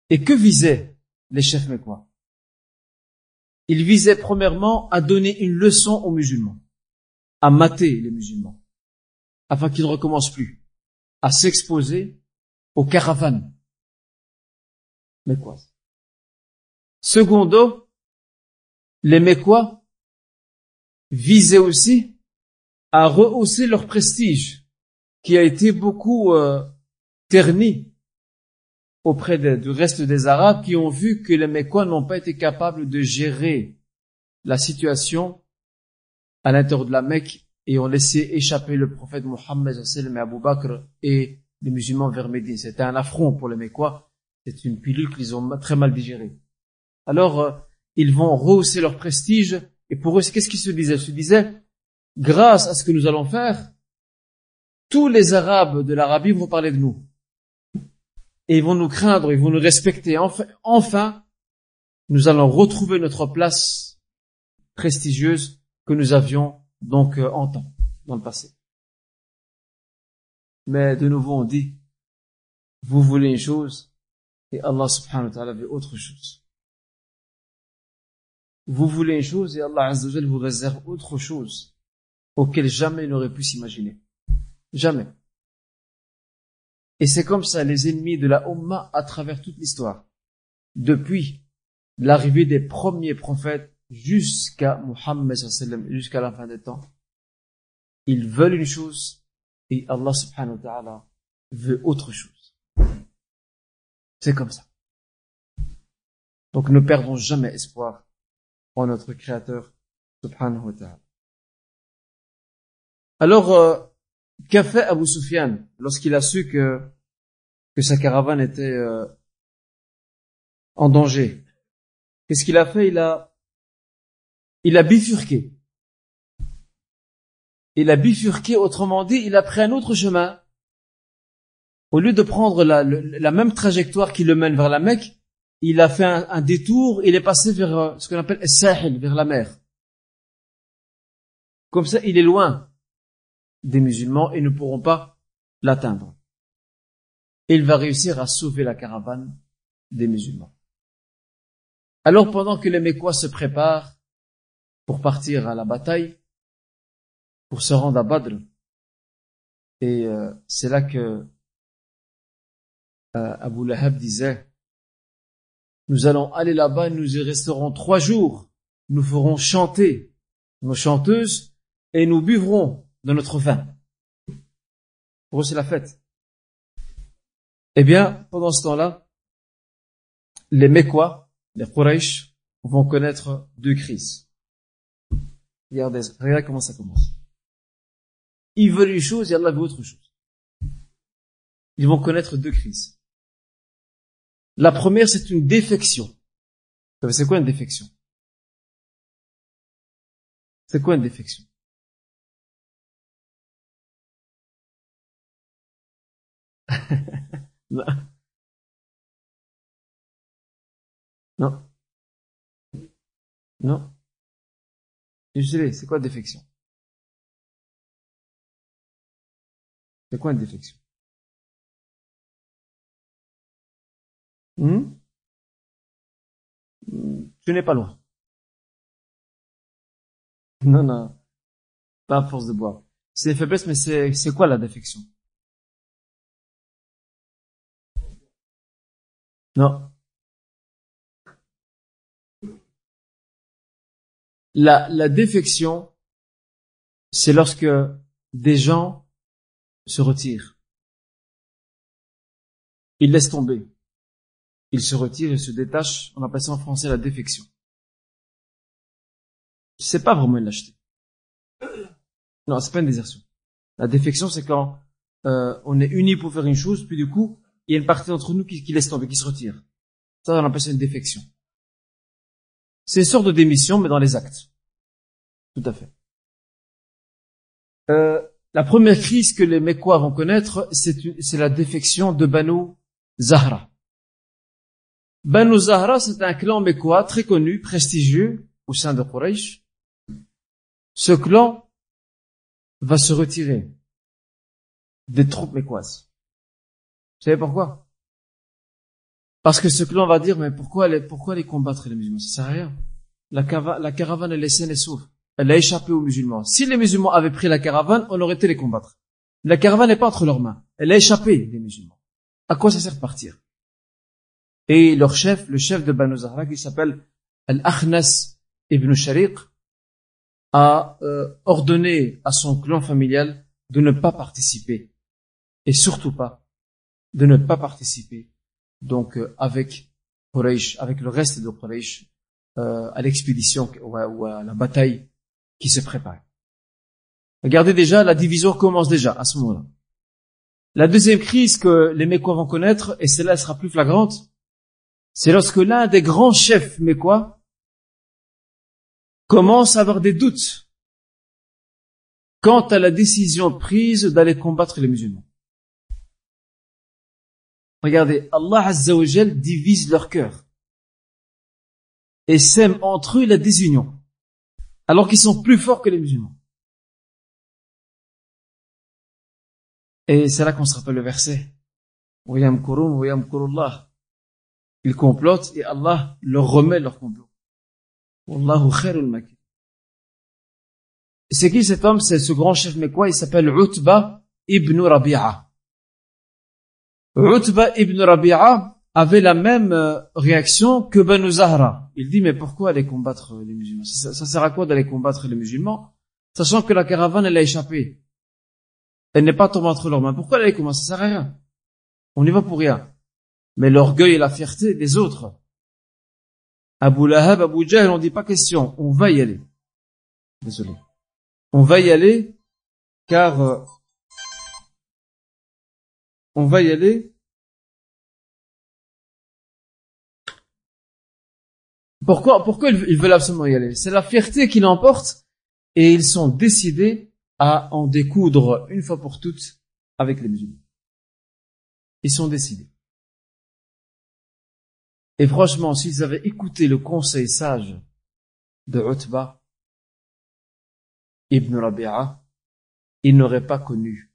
Et que visaient les chefs mécois? Ils visaient premièrement à donner une leçon aux musulmans, à mater les musulmans, afin qu'ils ne recommencent plus à s'exposer aux caravanes mécoises. Secondo, les mécois visaient aussi à rehausser leur prestige, qui a été beaucoup euh, terni auprès du reste des Arabes qui ont vu que les Mécois n'ont pas été capables de gérer la situation à l'intérieur de la Mecque et ont laissé échapper le prophète Mohammed et Abu Bakr et les musulmans vers Médine. C'était un affront pour les Mécois. C'est une pilule qu'ils ont très mal digérée. Alors, euh, ils vont rehausser leur prestige et pour eux, qu'est-ce qu'ils se disaient? Ils se disaient, grâce à ce que nous allons faire, tous les Arabes de l'Arabie vont parler de nous et ils vont nous craindre, ils vont nous respecter. Enfin, nous allons retrouver notre place prestigieuse que nous avions donc euh, en temps. dans le passé. Mais de nouveau, on dit, vous voulez une chose, et Allah subhanahu wa ta'ala veut autre chose. Vous voulez une chose, et Allah azza vous réserve autre chose, auquel jamais il n'aurait pu s'imaginer. Jamais. Et c'est comme ça les ennemis de la Ummah à travers toute l'histoire. Depuis l'arrivée des premiers prophètes jusqu'à Muhammad jusqu'à la fin des temps, ils veulent une chose et Allah subhanahu wa ta'ala veut autre chose. C'est comme ça. Donc ne perdons jamais espoir en notre Créateur subhanahu wa. Alors, euh, qu'a fait Abu Sufyan lorsqu'il a su que, que sa caravane était euh, en danger? Qu'est-ce qu'il a fait? Il a il a bifurqué. Il a bifurqué, autrement dit, il a pris un autre chemin. Au lieu de prendre la, la même trajectoire qui le mène vers la Mecque, il a fait un, détour, il est passé vers euh, ce qu'on appelle Sahel, vers la mer. Comme ça, il est loin des musulmans et ne pourront pas l'atteindre. il va réussir à sauver la caravane des musulmans. Alors pendant que les Mécois se préparent pour partir à la bataille, pour se rendre à Badr, et euh, c'est là que euh, Abu Lahab disait, nous allons aller là-bas, nous y resterons trois jours, nous ferons chanter nos chanteuses et nous buvrons de notre vin. Pour c'est la fête. Eh bien, pendant ce temps-là, les Mécois, les Quraysh, vont connaître deux crises. Regardez, regardez comment ça commence. Ils veulent une chose et Allah veut autre chose. Ils vont connaître deux crises. La première, c'est une défection. C'est quoi une défection? C'est quoi une défection? Non. Non. Non. C'est quoi défection? C'est quoi une défection? Hmm? Tu n'es pas loin. Non, non. Pas à force de boire. C'est une faiblesse, mais c'est, c'est quoi la défection? Non. La, la défection, c'est lorsque des gens se retirent. Ils laissent tomber. Ils se retirent, ils se détachent. On appelle ça en français la défection. C'est pas vraiment une lâcheté. Non, c'est pas une désertion. La défection, c'est quand euh, on est unis pour faire une chose, puis du coup, il y a une partie d'entre nous qui, laisse tomber, qui se retire. Ça, on appelle ça une défection. C'est une sorte de démission, mais dans les actes. Tout à fait. Euh, la première crise que les Mécois vont connaître, c'est la défection de Banu Zahra. Banu Zahra, c'est un clan mécois très connu, prestigieux au sein de Quraysh. Ce clan va se retirer des troupes mécoises. Vous savez pourquoi? Parce que ce clan va dire, mais pourquoi les, pourquoi les combattre les musulmans? Ça sert à rien. La, caravane, elle est saine sauve. Elle a échappé aux musulmans. Si les musulmans avaient pris la caravane, on aurait été les combattre. La caravane n'est pas entre leurs mains. Elle a échappé des musulmans. À quoi ça sert de partir? Et leur chef, le chef de Banu Zahra, qui s'appelle Al-Akhnas ibn Shariq, a euh, ordonné à son clan familial de ne pas participer. Et surtout pas de ne pas participer donc euh, avec Quraysh, avec le reste de Quraysh, euh, à l'expédition ou, à, la bataille qui se prépare. Regardez déjà, la division commence déjà à ce moment-là. La deuxième crise que les Mécois vont connaître, et celle-là sera plus flagrante, c'est lorsque l'un des grands chefs Mécois commence à avoir des doutes quant à la décision prise d'aller combattre les musulmans. Regardez, Allah Azza wa divise leur cœur et sème entre eux la désunion, alors qu'ils sont plus forts que les musulmans. Et c'est là qu'on se rappelle le verset. Ils complotent et Allah leur remet leur complot. Wallahu khairul makin. C'est qui cet homme? C'est ce grand chef mais quoi? Il s'appelle Utba ibn Rabi'a. Utba ibn Rabi'a avait la même euh, réaction que Banu Zahra. Il dit mais pourquoi aller combattre euh, les musulmans? Ça, sert à quoi d'aller combattre les musulmans? Sachant que la caravane elle a échappé. Elle n'est pas tombée entre leurs mains. Pourquoi aller combattre Ça sert à rien. On y va pour rien. Mais l'orgueil et la fierté des autres. Abu Lahab, Abu Jahl, on dit pas question. On va y aller. Désolé. On va y aller car euh, on va y aller Pourquoi, pourquoi ils veulent absolument y aller? C'est la fierté qui l'emporte et ils sont décidés à en découdre une fois pour toutes avec les musulmans. Ils sont décidés. Et franchement, s'ils avaient écouté le conseil sage de Utba ibn Rabi'a, ils n'auraient pas connu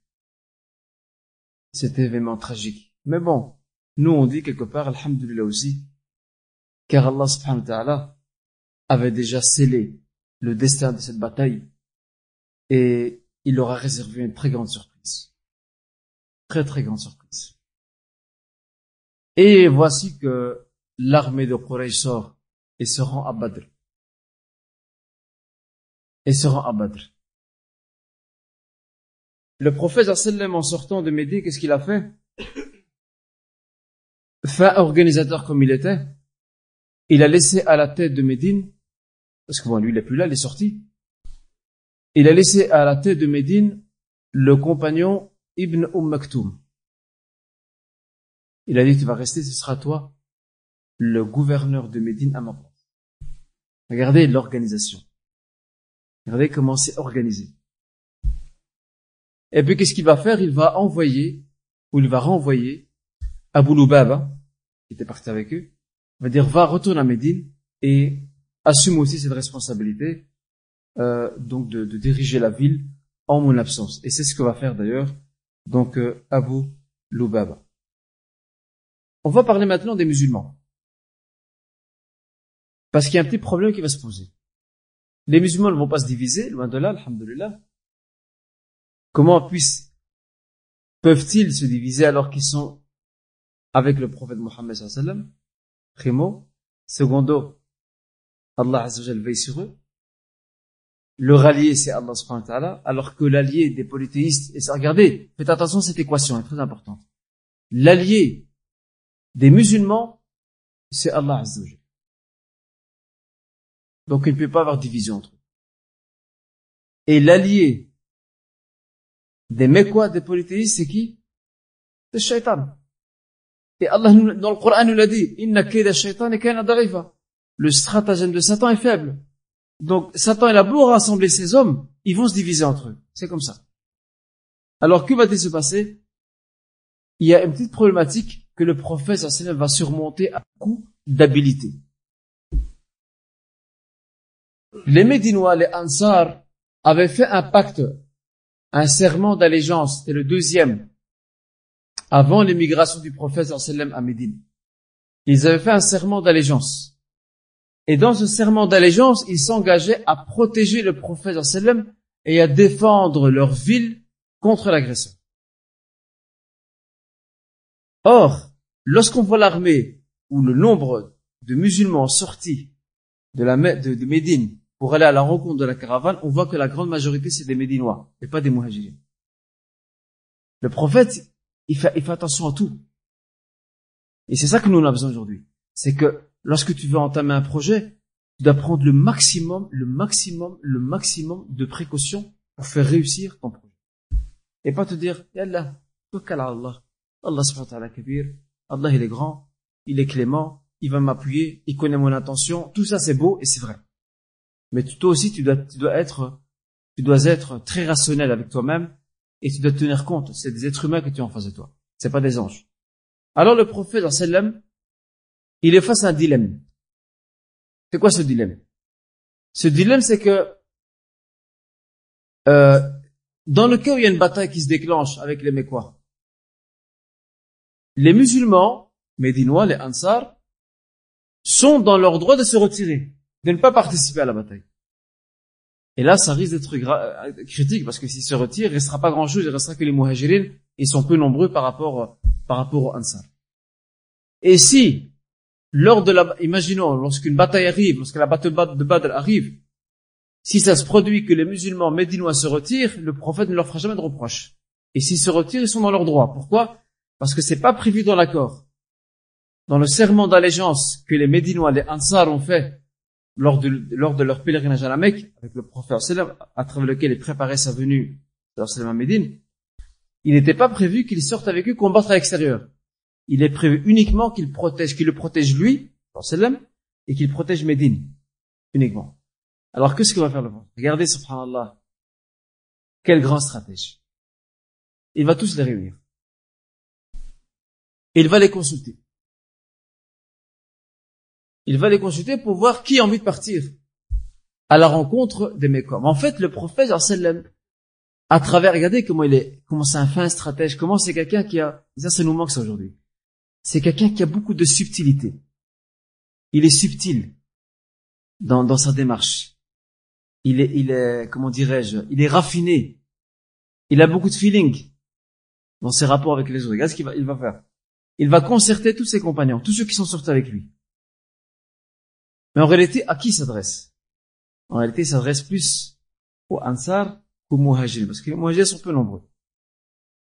cet événement tragique. Mais bon, nous on dit quelque part, alhamdulillah aussi, car Allah subhanahu wa ta'ala avait déjà scellé le destin de cette bataille et il leur a réservé une très grande surprise. Très très grande surprise. Et voici que l'armée de Quraysh sort et se rend à Badr. Et se rend à Badr. Le prophète sallam en sortant de Médine, qu'est-ce qu'il a fait? Fin organisateur comme il était, il a laissé à la tête de Médine, parce que bon, lui il n'est plus là, il est sorti, il a laissé à la tête de Médine le compagnon Ibn Umm Maktoum. Il a dit, tu vas rester, ce sera toi, le gouverneur de Médine à ma place. Regardez l'organisation. Regardez comment c'est organisé. Et puis qu'est-ce qu'il va faire? Il va envoyer, ou il va renvoyer Abu Lubaba, qui était parti avec eux, va dire va retourne à Médine et assume aussi cette responsabilité euh, donc de, de, diriger la ville en mon absence. Et c'est ce que va faire d'ailleurs donc euh, Abu Lubaba. On va parler maintenant des musulmans. Parce qu'il y a un petit problème qui va se poser. Les musulmans ne vont pas se diviser, loin de là, alhamdulillah. Comment peuvent-ils se diviser alors qu'ils sont avec le prophète Mohammed sallallahu Primo. Secondo, Allah Azzawajal veille sur eux. Le rallié, c'est Allah subhanahu wa ta'ala, alors que l'allié des polythéistes, et ça, regardez, faites attention cette équation, est très importante. L'allié des musulmans, c'est Allah Azzawajal. Donc il ne peut pas avoir division entre eux. Et l'allié des Mekwa, des polythéistes, c'est qui? C'est shaitan. Et Allah, dans le Coran, nous l'a dit, Inna shaitan Le stratagème de Satan est faible. Donc, Satan, il a beau rassembler ses hommes, ils vont se diviser entre eux. C'est comme ça. Alors, que va-t-il se passer? Il y a une petite problématique que le prophète va surmonter à coup d'habilité. Les Médinois, les Ansar, avaient fait un pacte, un serment d'allégeance, c'était le deuxième, avant l'émigration du prophète à Médine. Ils avaient fait un serment d'allégeance. Et dans ce serment d'allégeance, ils s'engageaient à protéger le prophète et à défendre leur ville contre l'agresseur. Or, lorsqu'on voit l'armée ou le nombre de musulmans sortis de, la, de Médine pour aller à la rencontre de la caravane, on voit que la grande majorité c'est des Médinois et pas des Muhajirins. Le prophète, il fait, attention à tout. Et c'est ça que nous on a besoin aujourd'hui. C'est que lorsque tu veux entamer un projet, tu dois prendre le maximum, le maximum, le maximum de précautions pour faire réussir ton projet. Et pas te dire, Yallah, Allah. Allah subhanahu kabir. Allah il est grand, il est clément, il va m'appuyer, il connaît mon intention. Tout ça c'est beau et c'est vrai. Mais toi aussi tu dois, être, tu dois être très rationnel avec toi-même et tu dois tenir compte, c'est des êtres humains que tu as en face de toi. C'est pas des anges. Alors le prophète sallam, il est face à un dilemme. C'est quoi ce dilemme? Ce dilemme, c'est que euh, dans le cas où il y a une bataille qui se déclenche avec les Mécois, les musulmans, médinois, les Ansar, sont dans leur droit de se retirer, de ne pas participer à la bataille. Et là, ça risque d'être euh, critique parce que s'ils se retirent, il restera pas grand chose, il restera que les muhajirin, ils sont peu nombreux par rapport, par rapport aux Ansar. Et si, lors de la, imaginons, lorsqu'une bataille arrive, lorsque la bataille de Badr arrive, si ça se produit que les musulmans médinois se retirent, le prophète ne leur fera jamais de reproche. Et s'ils se retirent, ils sont dans leur droit. Pourquoi? Parce que c'est pas prévu dans l'accord. Dans le serment d'allégeance que les Médinois, les Ansar ont fait lors de, lors leur pèlerinage à la Mecque, avec le prophète à travers lequel il préparait sa venue à Médine, il n'était pas prévu qu'ils sortent avec eux combattre à l'extérieur. Il est prévu uniquement qu'il protège, qu'il le protège lui, et qu'il protège Médine, uniquement. Alors qu'est-ce qu'il va faire le prophète? Regardez, subhanallah, quel grand stratège. Il va tous les réunir. il va les consulter. Il va les consulter pour voir qui a envie de partir à la rencontre des Mécois. En fait, le prophète, à travers, regardez comment il est, comment c'est un fin stratège, comment c'est quelqu'un qui a, ça, ça nous manque ça aujourd'hui. C'est quelqu'un qui a beaucoup de subtilité. Il est subtil dans, dans sa démarche il est, il est, comment dirais-je, il est raffiné. Il a beaucoup de feeling dans ses rapports avec les autres. Regarde ce qu'il va, il va faire. Il va concerter tous ses compagnons, tous ceux qui sont sortis avec lui. Mais en réalité, à qui s'adresse? En réalité, il s'adresse plus aux Ansar qu'aux Muhajirs, parce que les Muhajirs sont peu nombreux.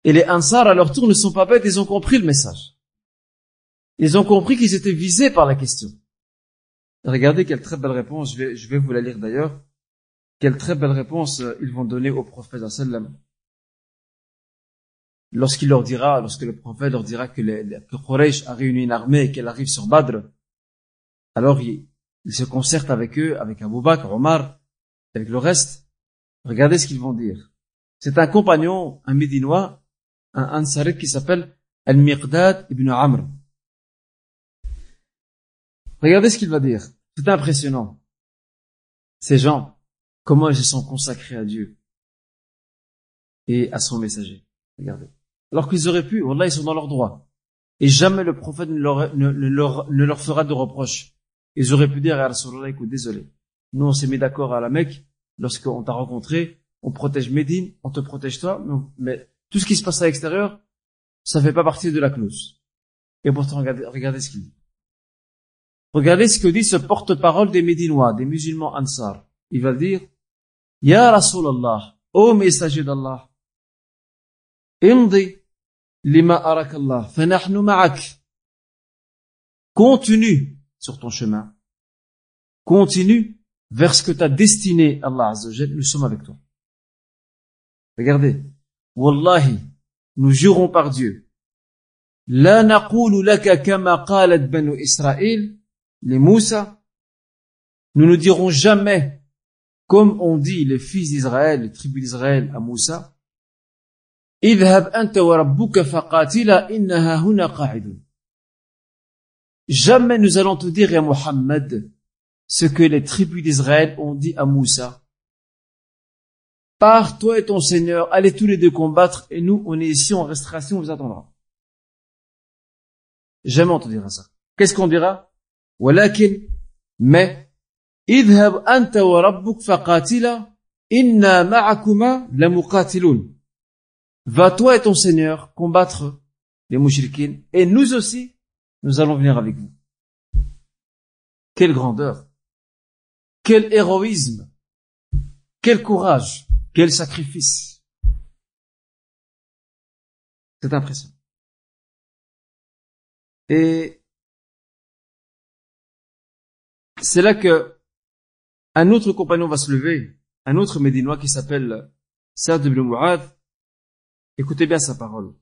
Et les Ansar, à leur tour, ne sont pas bêtes, ils ont compris le message. Ils ont compris qu'ils étaient visés par la question. Regardez quelle très belle réponse, je vais, je vais vous la lire d'ailleurs. Quelle très belle réponse euh, ils vont donner au prophète sallam. Lorsqu'il leur dira, lorsque le prophète leur dira que, les, que a réuni une armée et qu'elle arrive sur Badr, alors il, se concerte avec eux, avec Abu Bakr, Omar, avec le reste. Regardez ce qu'ils vont dire. C'est un compagnon, un Médinois, un Ansarit qui s'appelle Al-Miqdad ibn Amr. Regardez ce qu'il va dire. C'est impressionnant. Ces gens, Comment ils se sont consacrés à Dieu et à son messager. Regardez. Alors qu'ils auraient pu, là ils sont dans leur droit. Et jamais le prophète ne leur, fera de reproches. Ils auraient pu dire à Rasulallah, écoute, désolé. Nous, on s'est mis d'accord à la Mecque. Lorsqu'on t'a rencontré, on protège Médine, on te protège toi, mais tout ce qui se passe à l'extérieur, ça fait pas partie de la clause. Et pourtant, regardez, ce qu'il dit. Regardez ce que dit ce porte-parole des Médinois, des musulmans Ansar il va dire, Ya Rasulallah, ô messager d'Allah, imdi lima arakallah, ma'ak. Continue sur ton chemin. Continue vers ce que t'as destiné, Allah Azzawajal, nous sommes avec toi. Regardez. Wallahi, nous jurons par Dieu. La naqulu laka kama qalat banu Israël, les Moussa. Nous ne dirons jamais comme on dit les fils d'Israël, les tribus d'Israël à Moussa, Jamais nous allons te dire à Mohammed ce que les tribus d'Israël ont dit à Moussa. Pars, toi et ton Seigneur, allez tous les deux combattre, et nous, on est ici, on restera on vous attendra. Jamais on te dira ça. Qu'est-ce qu'on dira? mais, idhab anta wa rabbuk faqatila, inna ma'akuma la muqatilun. Va toi et ton Seigneur combattre les mouchriquines, et nous aussi, nous allons venir avec vous. Quelle grandeur, quel héroïsme, quel courage, quel sacrifice. C'est impressionnant. Et c'est là que un autre compagnon va se lever, un autre Médinois qui s'appelle Sa'd ibn. Écoutez bien sa parole.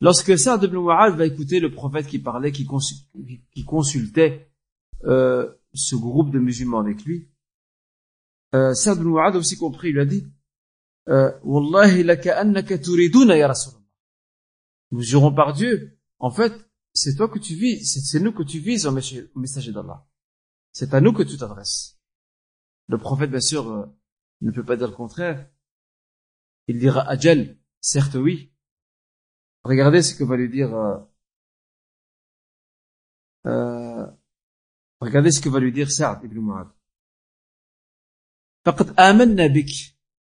Lorsque Sa'd ibn Mu'adh va écouter le prophète qui parlait, qui, consultait euh, ce groupe de musulmans avec lui, euh, Sa'd ibn Mu'adh aussi compris, il lui a dit euh, Wallahi laka turiduna ya Rasulallah. Nous jurons par Dieu, en fait, c'est toi que tu vis, c'est nous que tu vises au messager d'Allah. C'est à nous que tu t'adresses. Le prophète, bien sûr, euh, ne peut pas dire le contraire. Il dira Ajal, certes oui. Regardez ce que va lui dire. Euh, euh, regardez ce que va lui dire Saad ibn Mu'ad.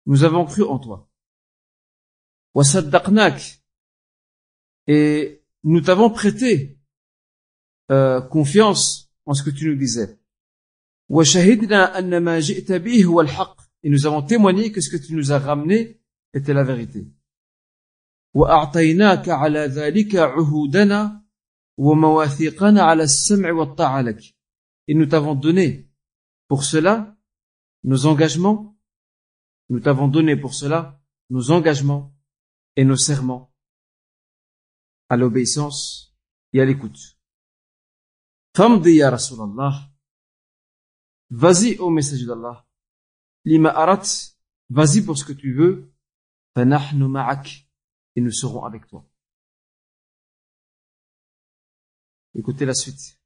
Nous avons cru en toi. Et nous t'avons prêté euh, confiance en ce que tu nous disais. Et nous avons témoigné que ce que tu nous as ramené était la vérité. وأعطيناك على ذلك عهودنا ومواثيقنا على السمع والطاعة لك et nous t'avons donné pour cela nos engagements nous t'avons donné pour cela nos engagements et nos serments à l'obéissance et à l'écoute. Famdi ya Rasulallah. Vas-y au message d'Allah. Lima arat. Vas-y pour ce que tu veux. Fanahnu ma'ak. Et nous serons avec toi. Écoutez la suite.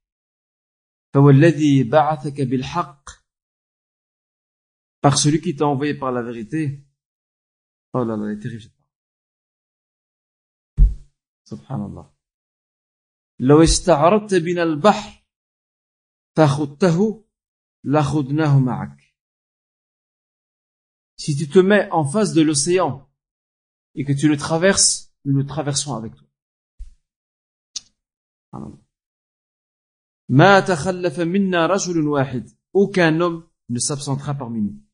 فوالذي بعثك بالحق par celui qui t'a envoyé par la vérité. Oh là là, elle est terrible. Subhanallah. لو استعرضت بنا البحر فخذته لخذناه معك. Si tu te mets en face de l'océan et que tu le traverses, nous le traversons avec toi. ما تخلف منا رجل واحد. Aucun homme ne s'absentera parmi nous.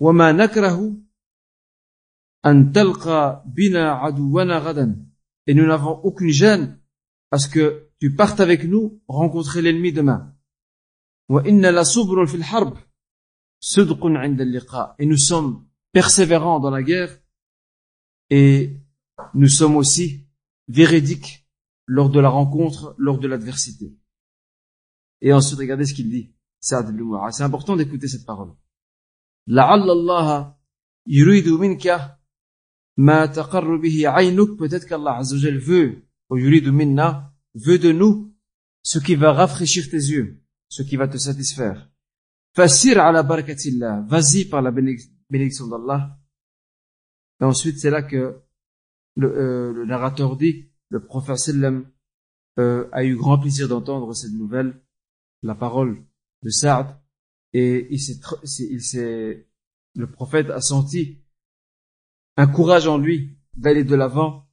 وما نكره أن تلقى بنا عدونا غدا et nous n'avons aucune gêne à ce que tu partes avec nous rencontrer l'ennemi demain وإن لصبر في الحرب صدق عند اللقاء et nous sommes persévérants dans la guerre Et nous sommes aussi véridiques lors de la rencontre, lors de l'adversité. Et ensuite, regardez ce qu'il dit. C'est important d'écouter cette parole. Peut-être qu'Allah veut, ou minna, veut de nous ce qui va rafraîchir tes yeux, ce qui va te satisfaire. Fasir ala barakatillah. Vas-y par la bénédiction d'Allah et ensuite c'est là que le, euh, le narrateur dit le prophète sallam euh, a eu grand plaisir d'entendre cette nouvelle la parole de Saad et il s'est, il s'est, le prophète a senti un courage en lui d'aller de l'avant.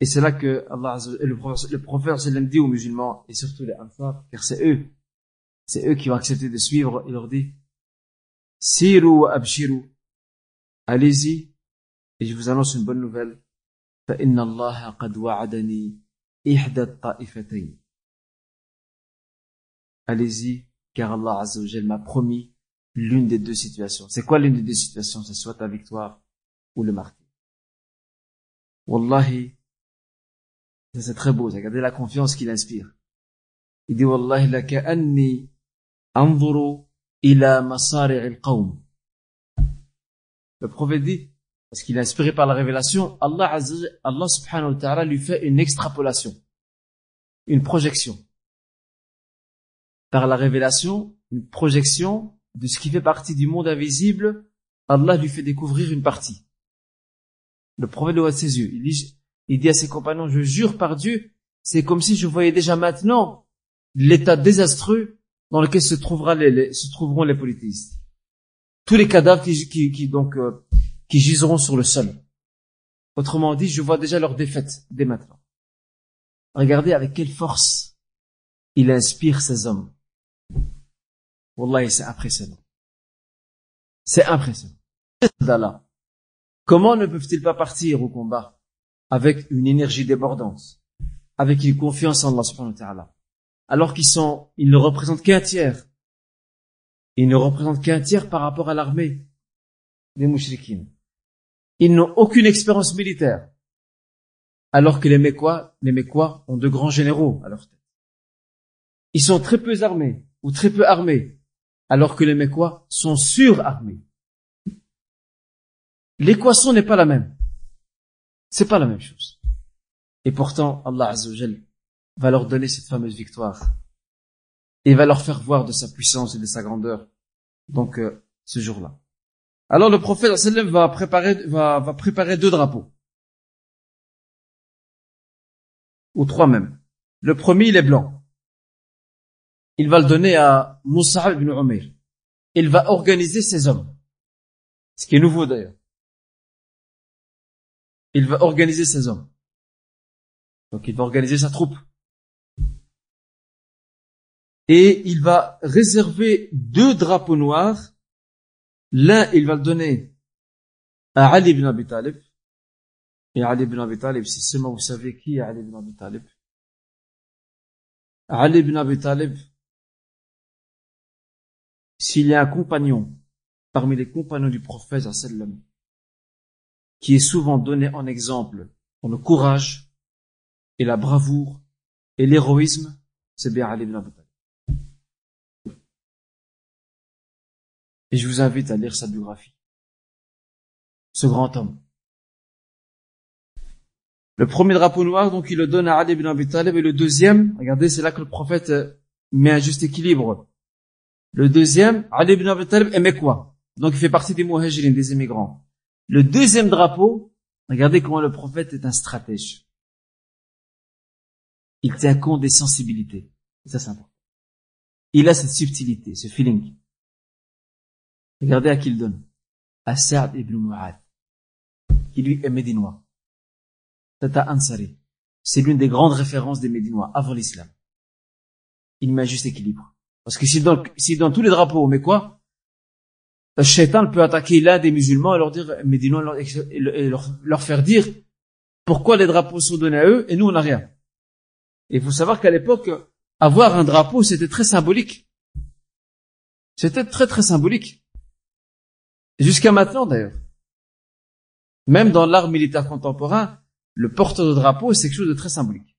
Et c'est là que Allah, le prophète, prophète dit aux musulmans et surtout les Ansar, car c'est eux, c'est eux qui ont accepté de suivre, il leur dit, Siru wa abshiru, allez-y, et je vous annonce une bonne nouvelle, فإن الله قد وعدني إحدى الطائفتين allez-y, car Allah Azzawajal m'a promis l'une des deux situations. C'est quoi l'une des deux situations C'est soit ta victoire ou le martyr. Wallahi, c'est très beau, regardez la confiance qu'il inspire. Il dit Wallahi la ka'anni anzuru ila masari' al-qawm. Le prophète dit, parce qu'il est inspiré par la révélation, Allah, Allah subhanahu wa ta'ala lui fait une extrapolation, une projection par la révélation, une projection de ce qui fait partie du monde invisible, Allah lui fait découvrir une partie. Le prophète de ses yeux. Il dit, à ses compagnons, je jure par Dieu, c'est comme si je voyais déjà maintenant l'état désastreux dans lequel se trouveront les polythéistes. Tous les cadavres qui, donc euh, qui giseront sur le sol. Autrement dit, je vois déjà leur défaite dès maintenant. Regardez avec quelle force il inspire ces hommes. Wallahi, c'est impressionnant. C'est impressionnant. Comment ne peuvent-ils pas partir au combat avec une énergie débordante, avec une confiance en Allah subhanahu wa ta'ala, alors qu'ils sont, ils ne représentent qu'un tiers. Ils ne représentent qu'un tiers par rapport à l'armée des mouchriquines. Ils n'ont aucune expérience militaire. Alors que les Mécois, les Mécois ont de grands généraux à leur tête. Ils sont très peu armés, ou très peu armés, alors que les Mécois sont surarmés. L'équation n'est pas la même. C'est pas la même chose. Et pourtant, Allah Azzawajal va leur donner cette fameuse victoire. Et va leur faire voir de sa puissance et de sa grandeur. Donc, euh, ce jour-là. Alors le prophète va préparer, va, va préparer deux drapeaux. Ou trois même. Le premier, il est blanc. Il va le donner à Moussa ibn Umair. Il va organiser ses hommes. Ce qui est nouveau d'ailleurs. Il va organiser ses hommes. Donc il va organiser sa troupe. Et il va réserver deux drapeaux noirs L'un, il va le donner à Ali ibn Abi Talib. Et Ali ibn Abi Talib, si seulement vous savez qui est Ali ibn Abi Talib. Ali ibn Abi Talib, s'il y a un compagnon parmi les compagnons du prophète qui est souvent donné en exemple pour le courage et la bravoure et l'héroïsme, c'est bien Ali ibn Abi Talib. Et je vous invite à lire sa biographie. Ce grand homme. Le premier drapeau noir, donc, il le donne à Ali ibn Abi Talib, et le deuxième, regardez, c'est là que le prophète euh, met un juste équilibre. Le deuxième, Ali ibn Abi Talib aimait quoi Donc, il fait partie des muhajirin, des immigrants. Le deuxième drapeau, regardez comment le prophète est un stratège. Il tient compte des sensibilités. ça, c'est important. Il a cette subtilité, ce feeling. Regardez à qui il donne. À Sa'd ibn Mu'ad, qui lui est médinois. Tata Ansari. C'est l'une des grandes références des Médinois avant l'islam. Il met un juste équilibre. Parce que si dans, si dans tous les drapeaux, mais quoi? Le shaitan peut attaquer l'un des musulmans et leur dire, Médinois, et leur, faire dire pourquoi les drapeaux sont donnés à eux et nous on n'a rien. Et il faut savoir qu'à l'époque, avoir un drapeau, c'était très symbolique. C'était très très symbolique. Jusqu'à maintenant d'ailleurs. Même dans l'art militaire contemporain, le porteur de drapeau, c'est quelque chose de très symbolique.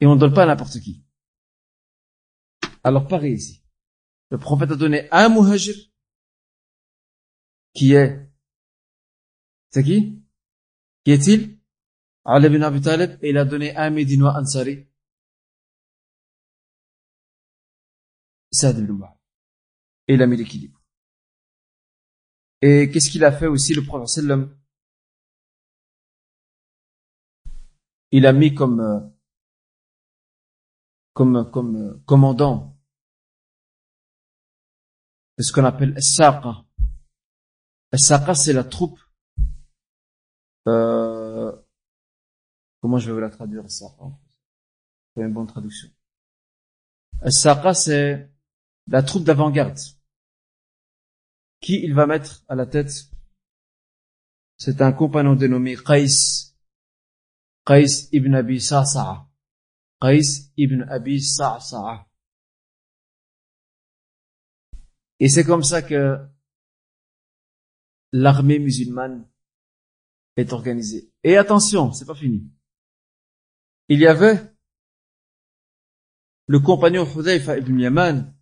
Et on ne donne pas à n'importe qui. Alors pareil ici. Le prophète a donné un muhajir qui est c'est qui? Qui est-il? Ali ibn Abi Talib et il a donné un médinois ansari. Saad ibn Et il a mis l'équilibre. Et qu'est-ce qu'il a fait aussi le prophète sallam? Il a mis comme euh, comme comme euh, commandant ce qu'on appelle Saqa. Saqa c'est la troupe euh, comment je vais vous la traduire Saqa C'est une bonne traduction. Saqa c'est la troupe d'avant-garde qui il va mettre à la tête? C'est un compagnon dénommé Qais, Qais ibn Abi Sa'sa'a. Qais ibn Abi Sa'sa'a. Et c'est comme ça que l'armée musulmane est organisée. Et attention, c'est pas fini. Il y avait le compagnon Hudayfa ibn Yaman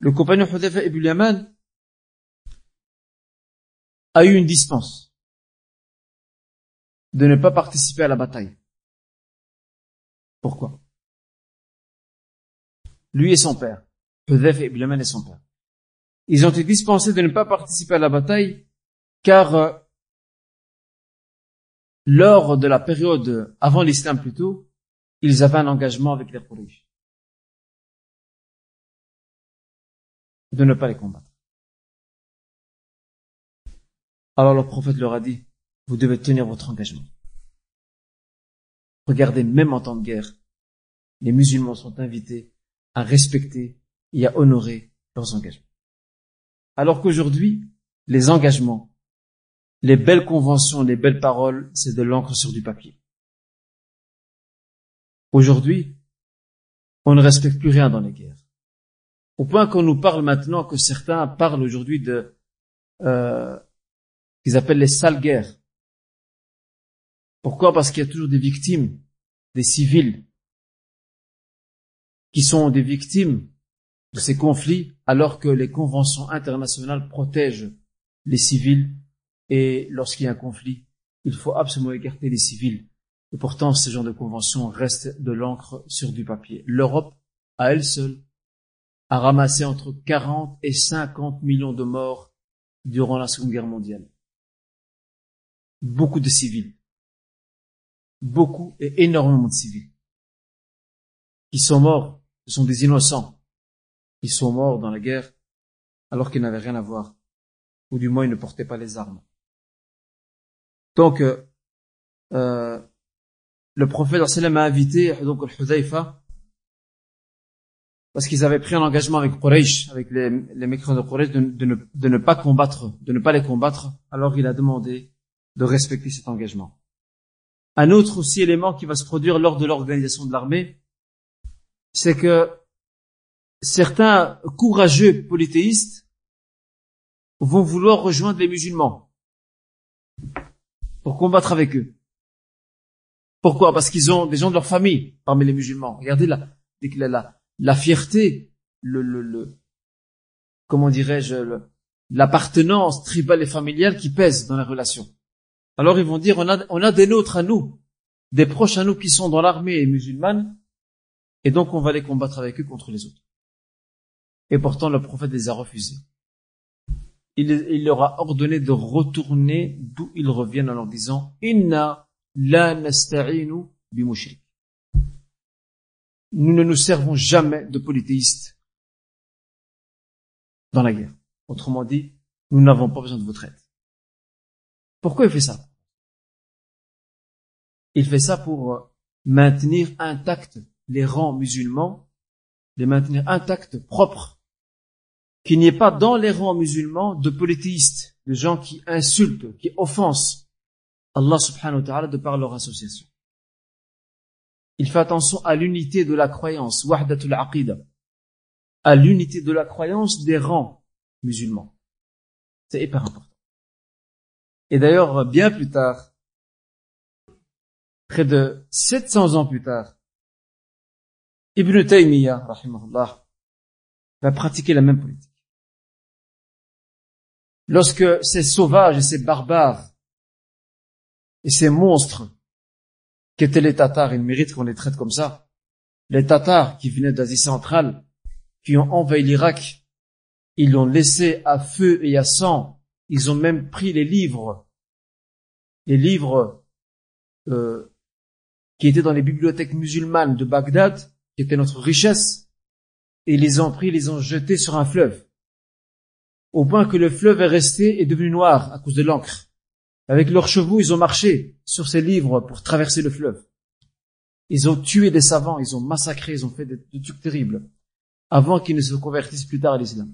le compagnon Hudayfa ibn Yaman a eu une dispense de ne pas participer à la bataille. Pourquoi? Lui et son père. Hudayfa ibn Yaman et son père. Ils ont été dispensés de ne pas participer à la bataille car euh, lors de la période avant l'islam plutôt, ils avaient un engagement avec les Quraysh. De ne pas les combattre. Alors le prophète leur a dit, vous devez tenir votre engagement. Regardez, même en temps de guerre, les musulmans sont invités à respecter et à honorer leurs engagements. Alors qu'aujourd'hui, les engagements, les belles conventions, les belles paroles, c'est de l'encre sur du papier. Aujourd'hui, on ne respecte plus rien dans les guerres. Au point qu'on nous parle maintenant, que certains parlent aujourd'hui de euh, qu'ils appellent les sales guerres. Pourquoi? Parce qu'il y a toujours des victimes, des civils, qui sont des victimes de ces conflits, alors que les conventions internationales protègent les civils, et lorsqu'il y a un conflit, il faut absolument écarter les civils. Et pourtant, ce genre de conventions restent de l'encre sur du papier. L'Europe, à elle seule, a ramassé entre 40 et 50 millions de morts durant la Seconde Guerre mondiale. Beaucoup de civils. Beaucoup et énormément de civils. Qui sont morts, ce sont des innocents. Ils sont morts dans la guerre alors qu'ils n'avaient rien à voir. Ou du moins ils ne portaient pas les armes. Donc, euh, euh le prophète a invité donc Hudayfa parce qu'ils avaient pris un engagement avec Quraysh, avec les, les mécréants de Quraysh, de, de, ne, de, ne, pas combattre, de ne pas les combattre. Alors il a demandé de respecter cet engagement. Un autre aussi élément qui va se produire lors de l'organisation de l'armée, c'est que certains courageux polythéistes vont vouloir rejoindre les musulmans pour combattre avec eux. Pourquoi? Parce qu'ils ont des gens de leur famille parmi les musulmans. Regardez la, la, la fierté, le, le, comment dirais-je, l'appartenance tribale et familiale qui pèse dans la relation. Alors ils vont dire, on a, on a des nôtres à nous, des proches à nous qui sont dans l'armée musulmane, et donc on va les combattre avec eux contre les autres. Et pourtant le prophète les a refusés. Il, leur a ordonné de retourner d'où ils reviennent en leur disant, Inna la nasta'inu bimushrik. Nous ne nous servons jamais de polythéistes dans la guerre. Autrement dit, nous n'avons pas besoin de votre aide. Pourquoi il fait ça? Il fait ça pour maintenir intacts les rangs musulmans, les maintenir intacts, propres, qu'il n'y ait pas dans les rangs musulmans de polythéistes, de gens qui insultent, qui offensent Allah subhanahu wa ta'ala de par leur association. Il fait attention à l'unité de la croyance, wahdatul à l'unité de la croyance des rangs musulmans. C'est hyper important. Et d'ailleurs, bien plus tard, près de 700 ans plus tard, Ibn Taymiyyah, rahimahullah, va pratiquer la même politique. Lorsque ces sauvages et ces barbares et ces monstres qu'étaient les Tatars, ils méritent qu'on les traite comme ça. Les Tatars qui venaient d'Asie centrale, qui ont envahi l'Irak, ils l'ont laissé à feu et à sang. Ils ont même pris les livres, les livres euh, qui étaient dans les bibliothèques musulmanes de Bagdad, qui étaient notre richesse, et les ont pris, les ont jetés sur un fleuve, au point que le fleuve est resté et devenu noir à cause de l'encre. Avec leurs chevaux, ils ont marché sur ces livres pour traverser le fleuve. Ils ont tué des savants, ils ont massacré, ils ont fait des, trucs terribles avant qu'ils ne se convertissent plus tard à l'islam.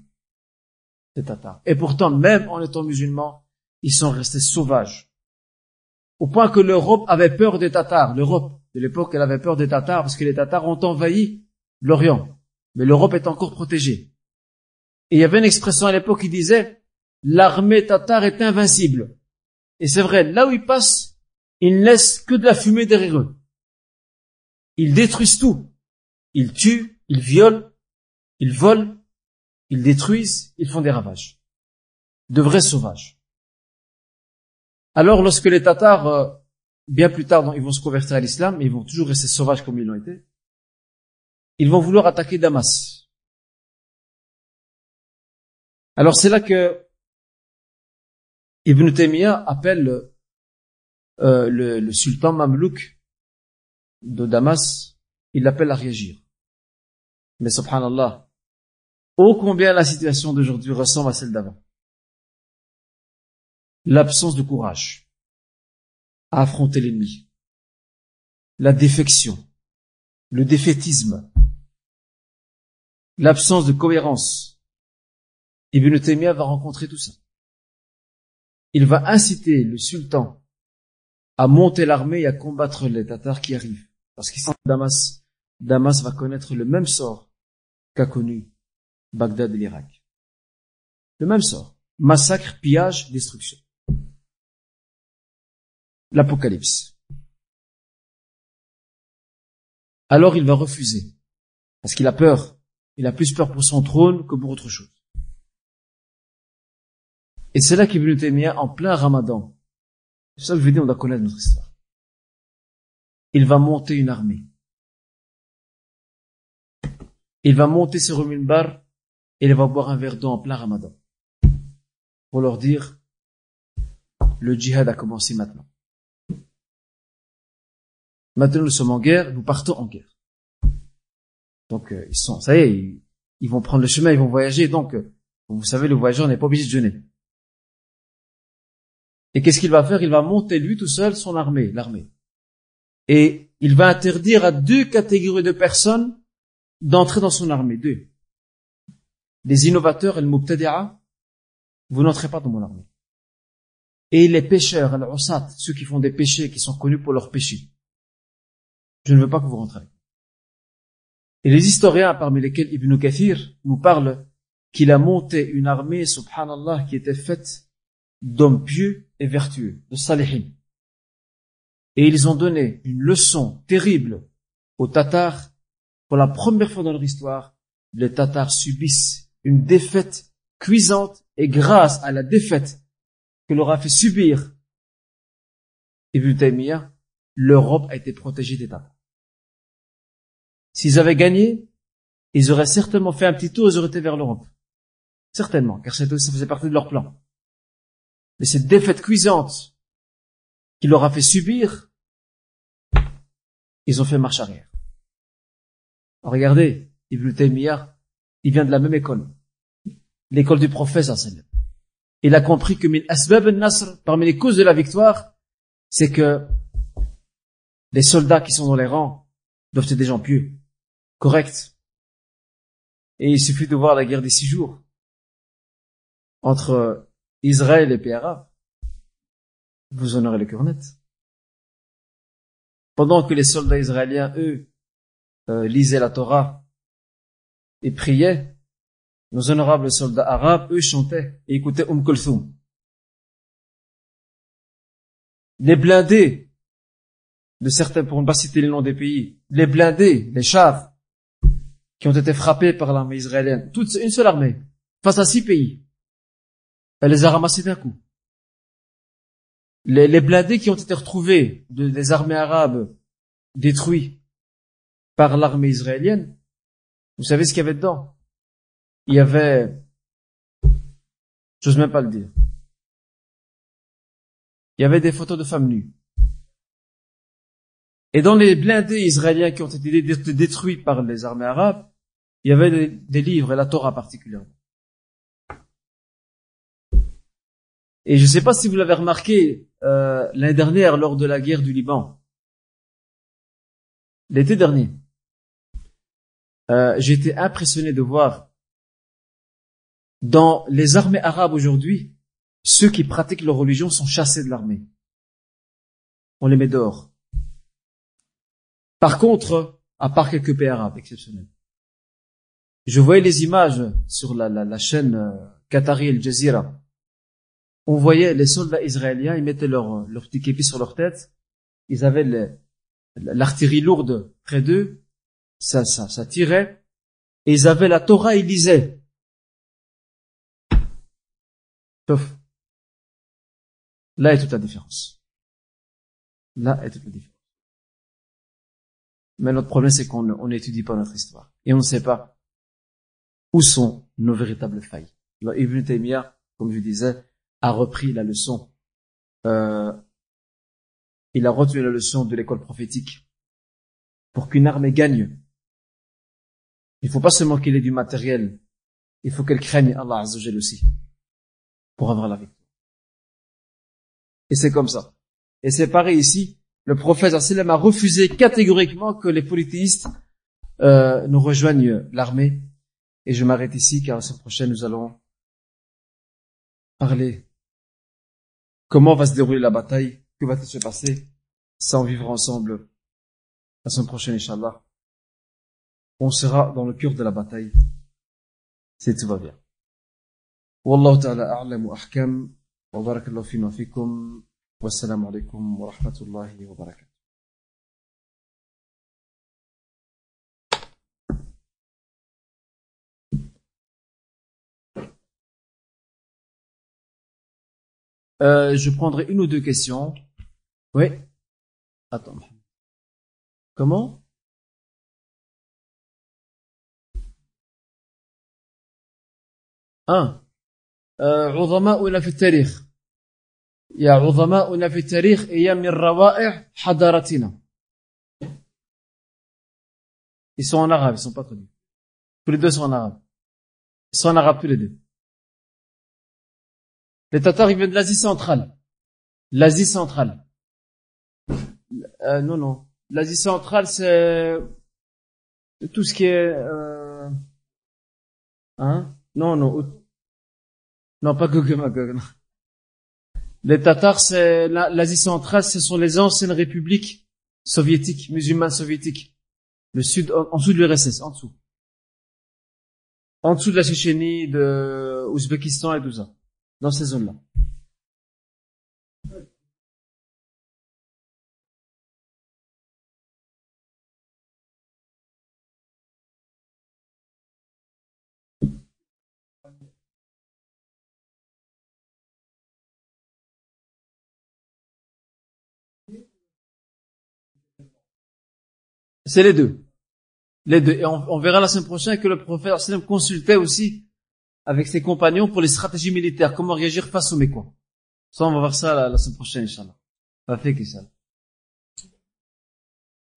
Les Tatars. Et pourtant, même en étant musulmans, ils sont restés sauvages. Au point que l'Europe avait peur des Tatars. L'Europe de l'époque, elle avait peur des Tatars parce que les Tatars ont envahi l'Orient. Mais l'Europe est encore protégée. Et il y avait une expression à l'époque qui disait, l'armée tatare est invincible. Et c'est vrai, là où ils passent, ils ne laissent que de la fumée derrière eux. Ils détruisent tout. Ils tuent, ils violent, ils volent, ils détruisent, ils font des ravages. De vrais sauvages. Alors lorsque les Tatars, euh, bien plus tard, ils vont se convertir à l'islam, ils vont toujours rester sauvages comme ils l'ont été, ils vont vouloir attaquer Damas. Alors c'est là que Ibn Taymiyyah appelle euh, le, sultan Mamlouk de Damas, il l'appelle à réagir. Mais subhanallah, ô combien la situation d'aujourd'hui ressemble à celle d'avant. L'absence de courage à affronter l'ennemi, la défection, le défaitisme, l'absence de cohérence. Ibn Taymiyyah va rencontrer tout ça il va inciter le sultan à monter l'armée et à combattre les Tatars qui arrivent. Parce qu'il sent que Damas, Damas va connaître le même sort qu'a connu Bagdad et l'Irak. Le même sort. Massacre, pillage, destruction. L'Apocalypse. Alors il va refuser. Parce qu'il a peur. Il a plus peur pour son trône que pour autre chose. Et c'est là qu'Ibn Taymiyyah, en plein ramadan, ça veux dire, on doit connaître notre histoire. Il va monter une armée. Il va monter sur le minbar et il va boire un verre d'eau en plein ramadan. Pour leur dire, le djihad a commencé maintenant. Maintenant nous sommes en guerre, nous partons en guerre. Donc euh, ils sont, ça y est, ils, vont prendre le chemin, ils vont voyager. Donc, euh, vous savez, le voyageur n'est pas obligé de jeûner. Et qu'est-ce qu'il va faire? Il va monter lui tout seul son armée, l'armée. Et il va interdire à deux catégories de personnes d'entrer dans son armée. Deux. Les innovateurs le mubtadi'a, vous n'entrez pas dans mon armée. Et les pécheurs, al ceux qui font des péchés, qui sont connus pour leurs péchés. Je ne veux pas que vous rentrez. Et les historiens, parmi lesquels Ibn Kathir, nous parlent qu'il a monté une armée, subhanallah, qui était faite d'hommes pieux et vertueux, de salihin. Et ils ont donné une leçon terrible aux Tatars. Pour la première fois dans leur histoire, les Tatars subissent une défaite cuisante et grâce à la défaite que leur a fait subir Ibn Taymiyyah, l'Europe a été protégée des Tatars. S'ils avaient gagné, ils auraient certainement fait un petit tour, ils auraient été vers l'Europe. Certainement, car ça faisait partie de leur plan. Mais cette défaite cuisante qui leur a fait subir, ils ont fait marche arrière. regardez, Ibn Taymiyyah, il vient de la même école. L'école du prophète, Il a compris que parmi les causes de la victoire, c'est que les soldats qui sont dans les rangs doivent être des gens pieux, corrects. Et il suffit de voir la guerre des six jours entre Israël et les Vous en aurez le cœur net. Pendant que les soldats israéliens, eux, euh, lisaient la Torah et priaient, nos honorables soldats arabes, eux, chantaient et écoutaient Um Kulthum. Les blindés de certains, pour ne pas citer les noms des pays, les blindés, les chars, qui ont été frappés par l'armée israélienne, toute une seule armée, face à six pays, elle les a ramassés d'un coup les, blindés qui ont été retrouvés des armées arabes détruits par l'armée israélienne, vous savez ce qu'il y avait dedans? Il y avait, j'ose même pas le dire, il y avait des photos de femmes nues. Et dans les blindés israéliens qui ont été détruits par les armées arabes, il y avait des, des livres, et la Torah particulièrement. Et je ne sais pas si vous l'avez remarqué euh, l'année dernière lors de la guerre du Liban. L'été dernier, euh, j'ai été impressionné de voir dans les armées arabes aujourd'hui, ceux qui pratiquent leur religion sont chassés de l'armée. On les met dehors. Par contre, à part quelques pays arabes exceptionnels, je voyais les images sur la, chaîne euh, Qatari El Jazeera on voyait les soldats israéliens, ils mettaient leur, leur petit képi sur leur tête, ils avaient l'artillerie lourde près d'eux, ça, ça, ça tirait, et ils avaient la Torah, ils lisaient. Sauf, là est toute la différence. Là est toute la différence. Mais notre problème, c'est qu'on n'étudie pas notre histoire. Et on ne sait pas où sont nos véritables failles. Ibn comme je disais, a repris la leçon. Euh, il a retenu la leçon de l'école prophétique. Pour qu'une armée gagne, il faut pas seulement qu'il ait du matériel, il faut qu'elle craigne Allah Azzawajal aussi pour avoir la victoire. Et c'est comme ça. Et c'est pareil ici. Le prophète a refusé catégoriquement que les polythéistes euh, nous rejoignent l'armée. Et je m'arrête ici car la semaine prochaine nous allons parler comment va se dérouler la bataille, que va-t-il se passer, sans vivre ensemble la semaine prochaine, Inch'Allah. On sera dans le cœur de la bataille, si tout va bien. والله تعالى أعلم وأحكم وبارك الله فينا وفيكم والسلام عليكم ورحمة الله وبركاته Euh, je prendrai une ou deux questions. Oui. Attends. Comment Un. عظماؤنا في التاريخ يا عظماؤنا في التاريخ هي من روائع حضارتنا Ils sont en arabe, ils sont pas traduits. Tous les deux sont en arabe. Ils sont en arabe tous les deux. Les Tatars, ils viennent de l'Asie centrale. L'Asie centrale. Euh, non, non. L'Asie centrale, c'est tout ce qui est... Euh... Hein? Non, non. Non, pas Gogumagog. non. Les Tatars, c'est l'Asie centrale, ce sont les anciennes républiques soviétiques, musulmanes soviétiques. Le sud, en, dessous de l'URSS, en dessous. En dessous de la Tchétchénie, de Ouzbékistan et tout ça. Dans ces zones-là. C'est les deux. Les deux. Et on, verra la semaine prochaine que le prophète consultait aussi avec ses compagnons pour les stratégies militaires, comment réagir face aux Mécois. Ça, on va voir ça la, la semaine prochaine, Inch'Allah. Faire ça.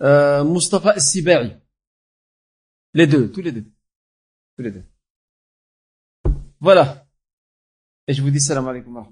Euh, Mustafa Siberi. Les deux, tous les deux. Tous les deux. Voilà. Et je vous dis salam alaikum wa.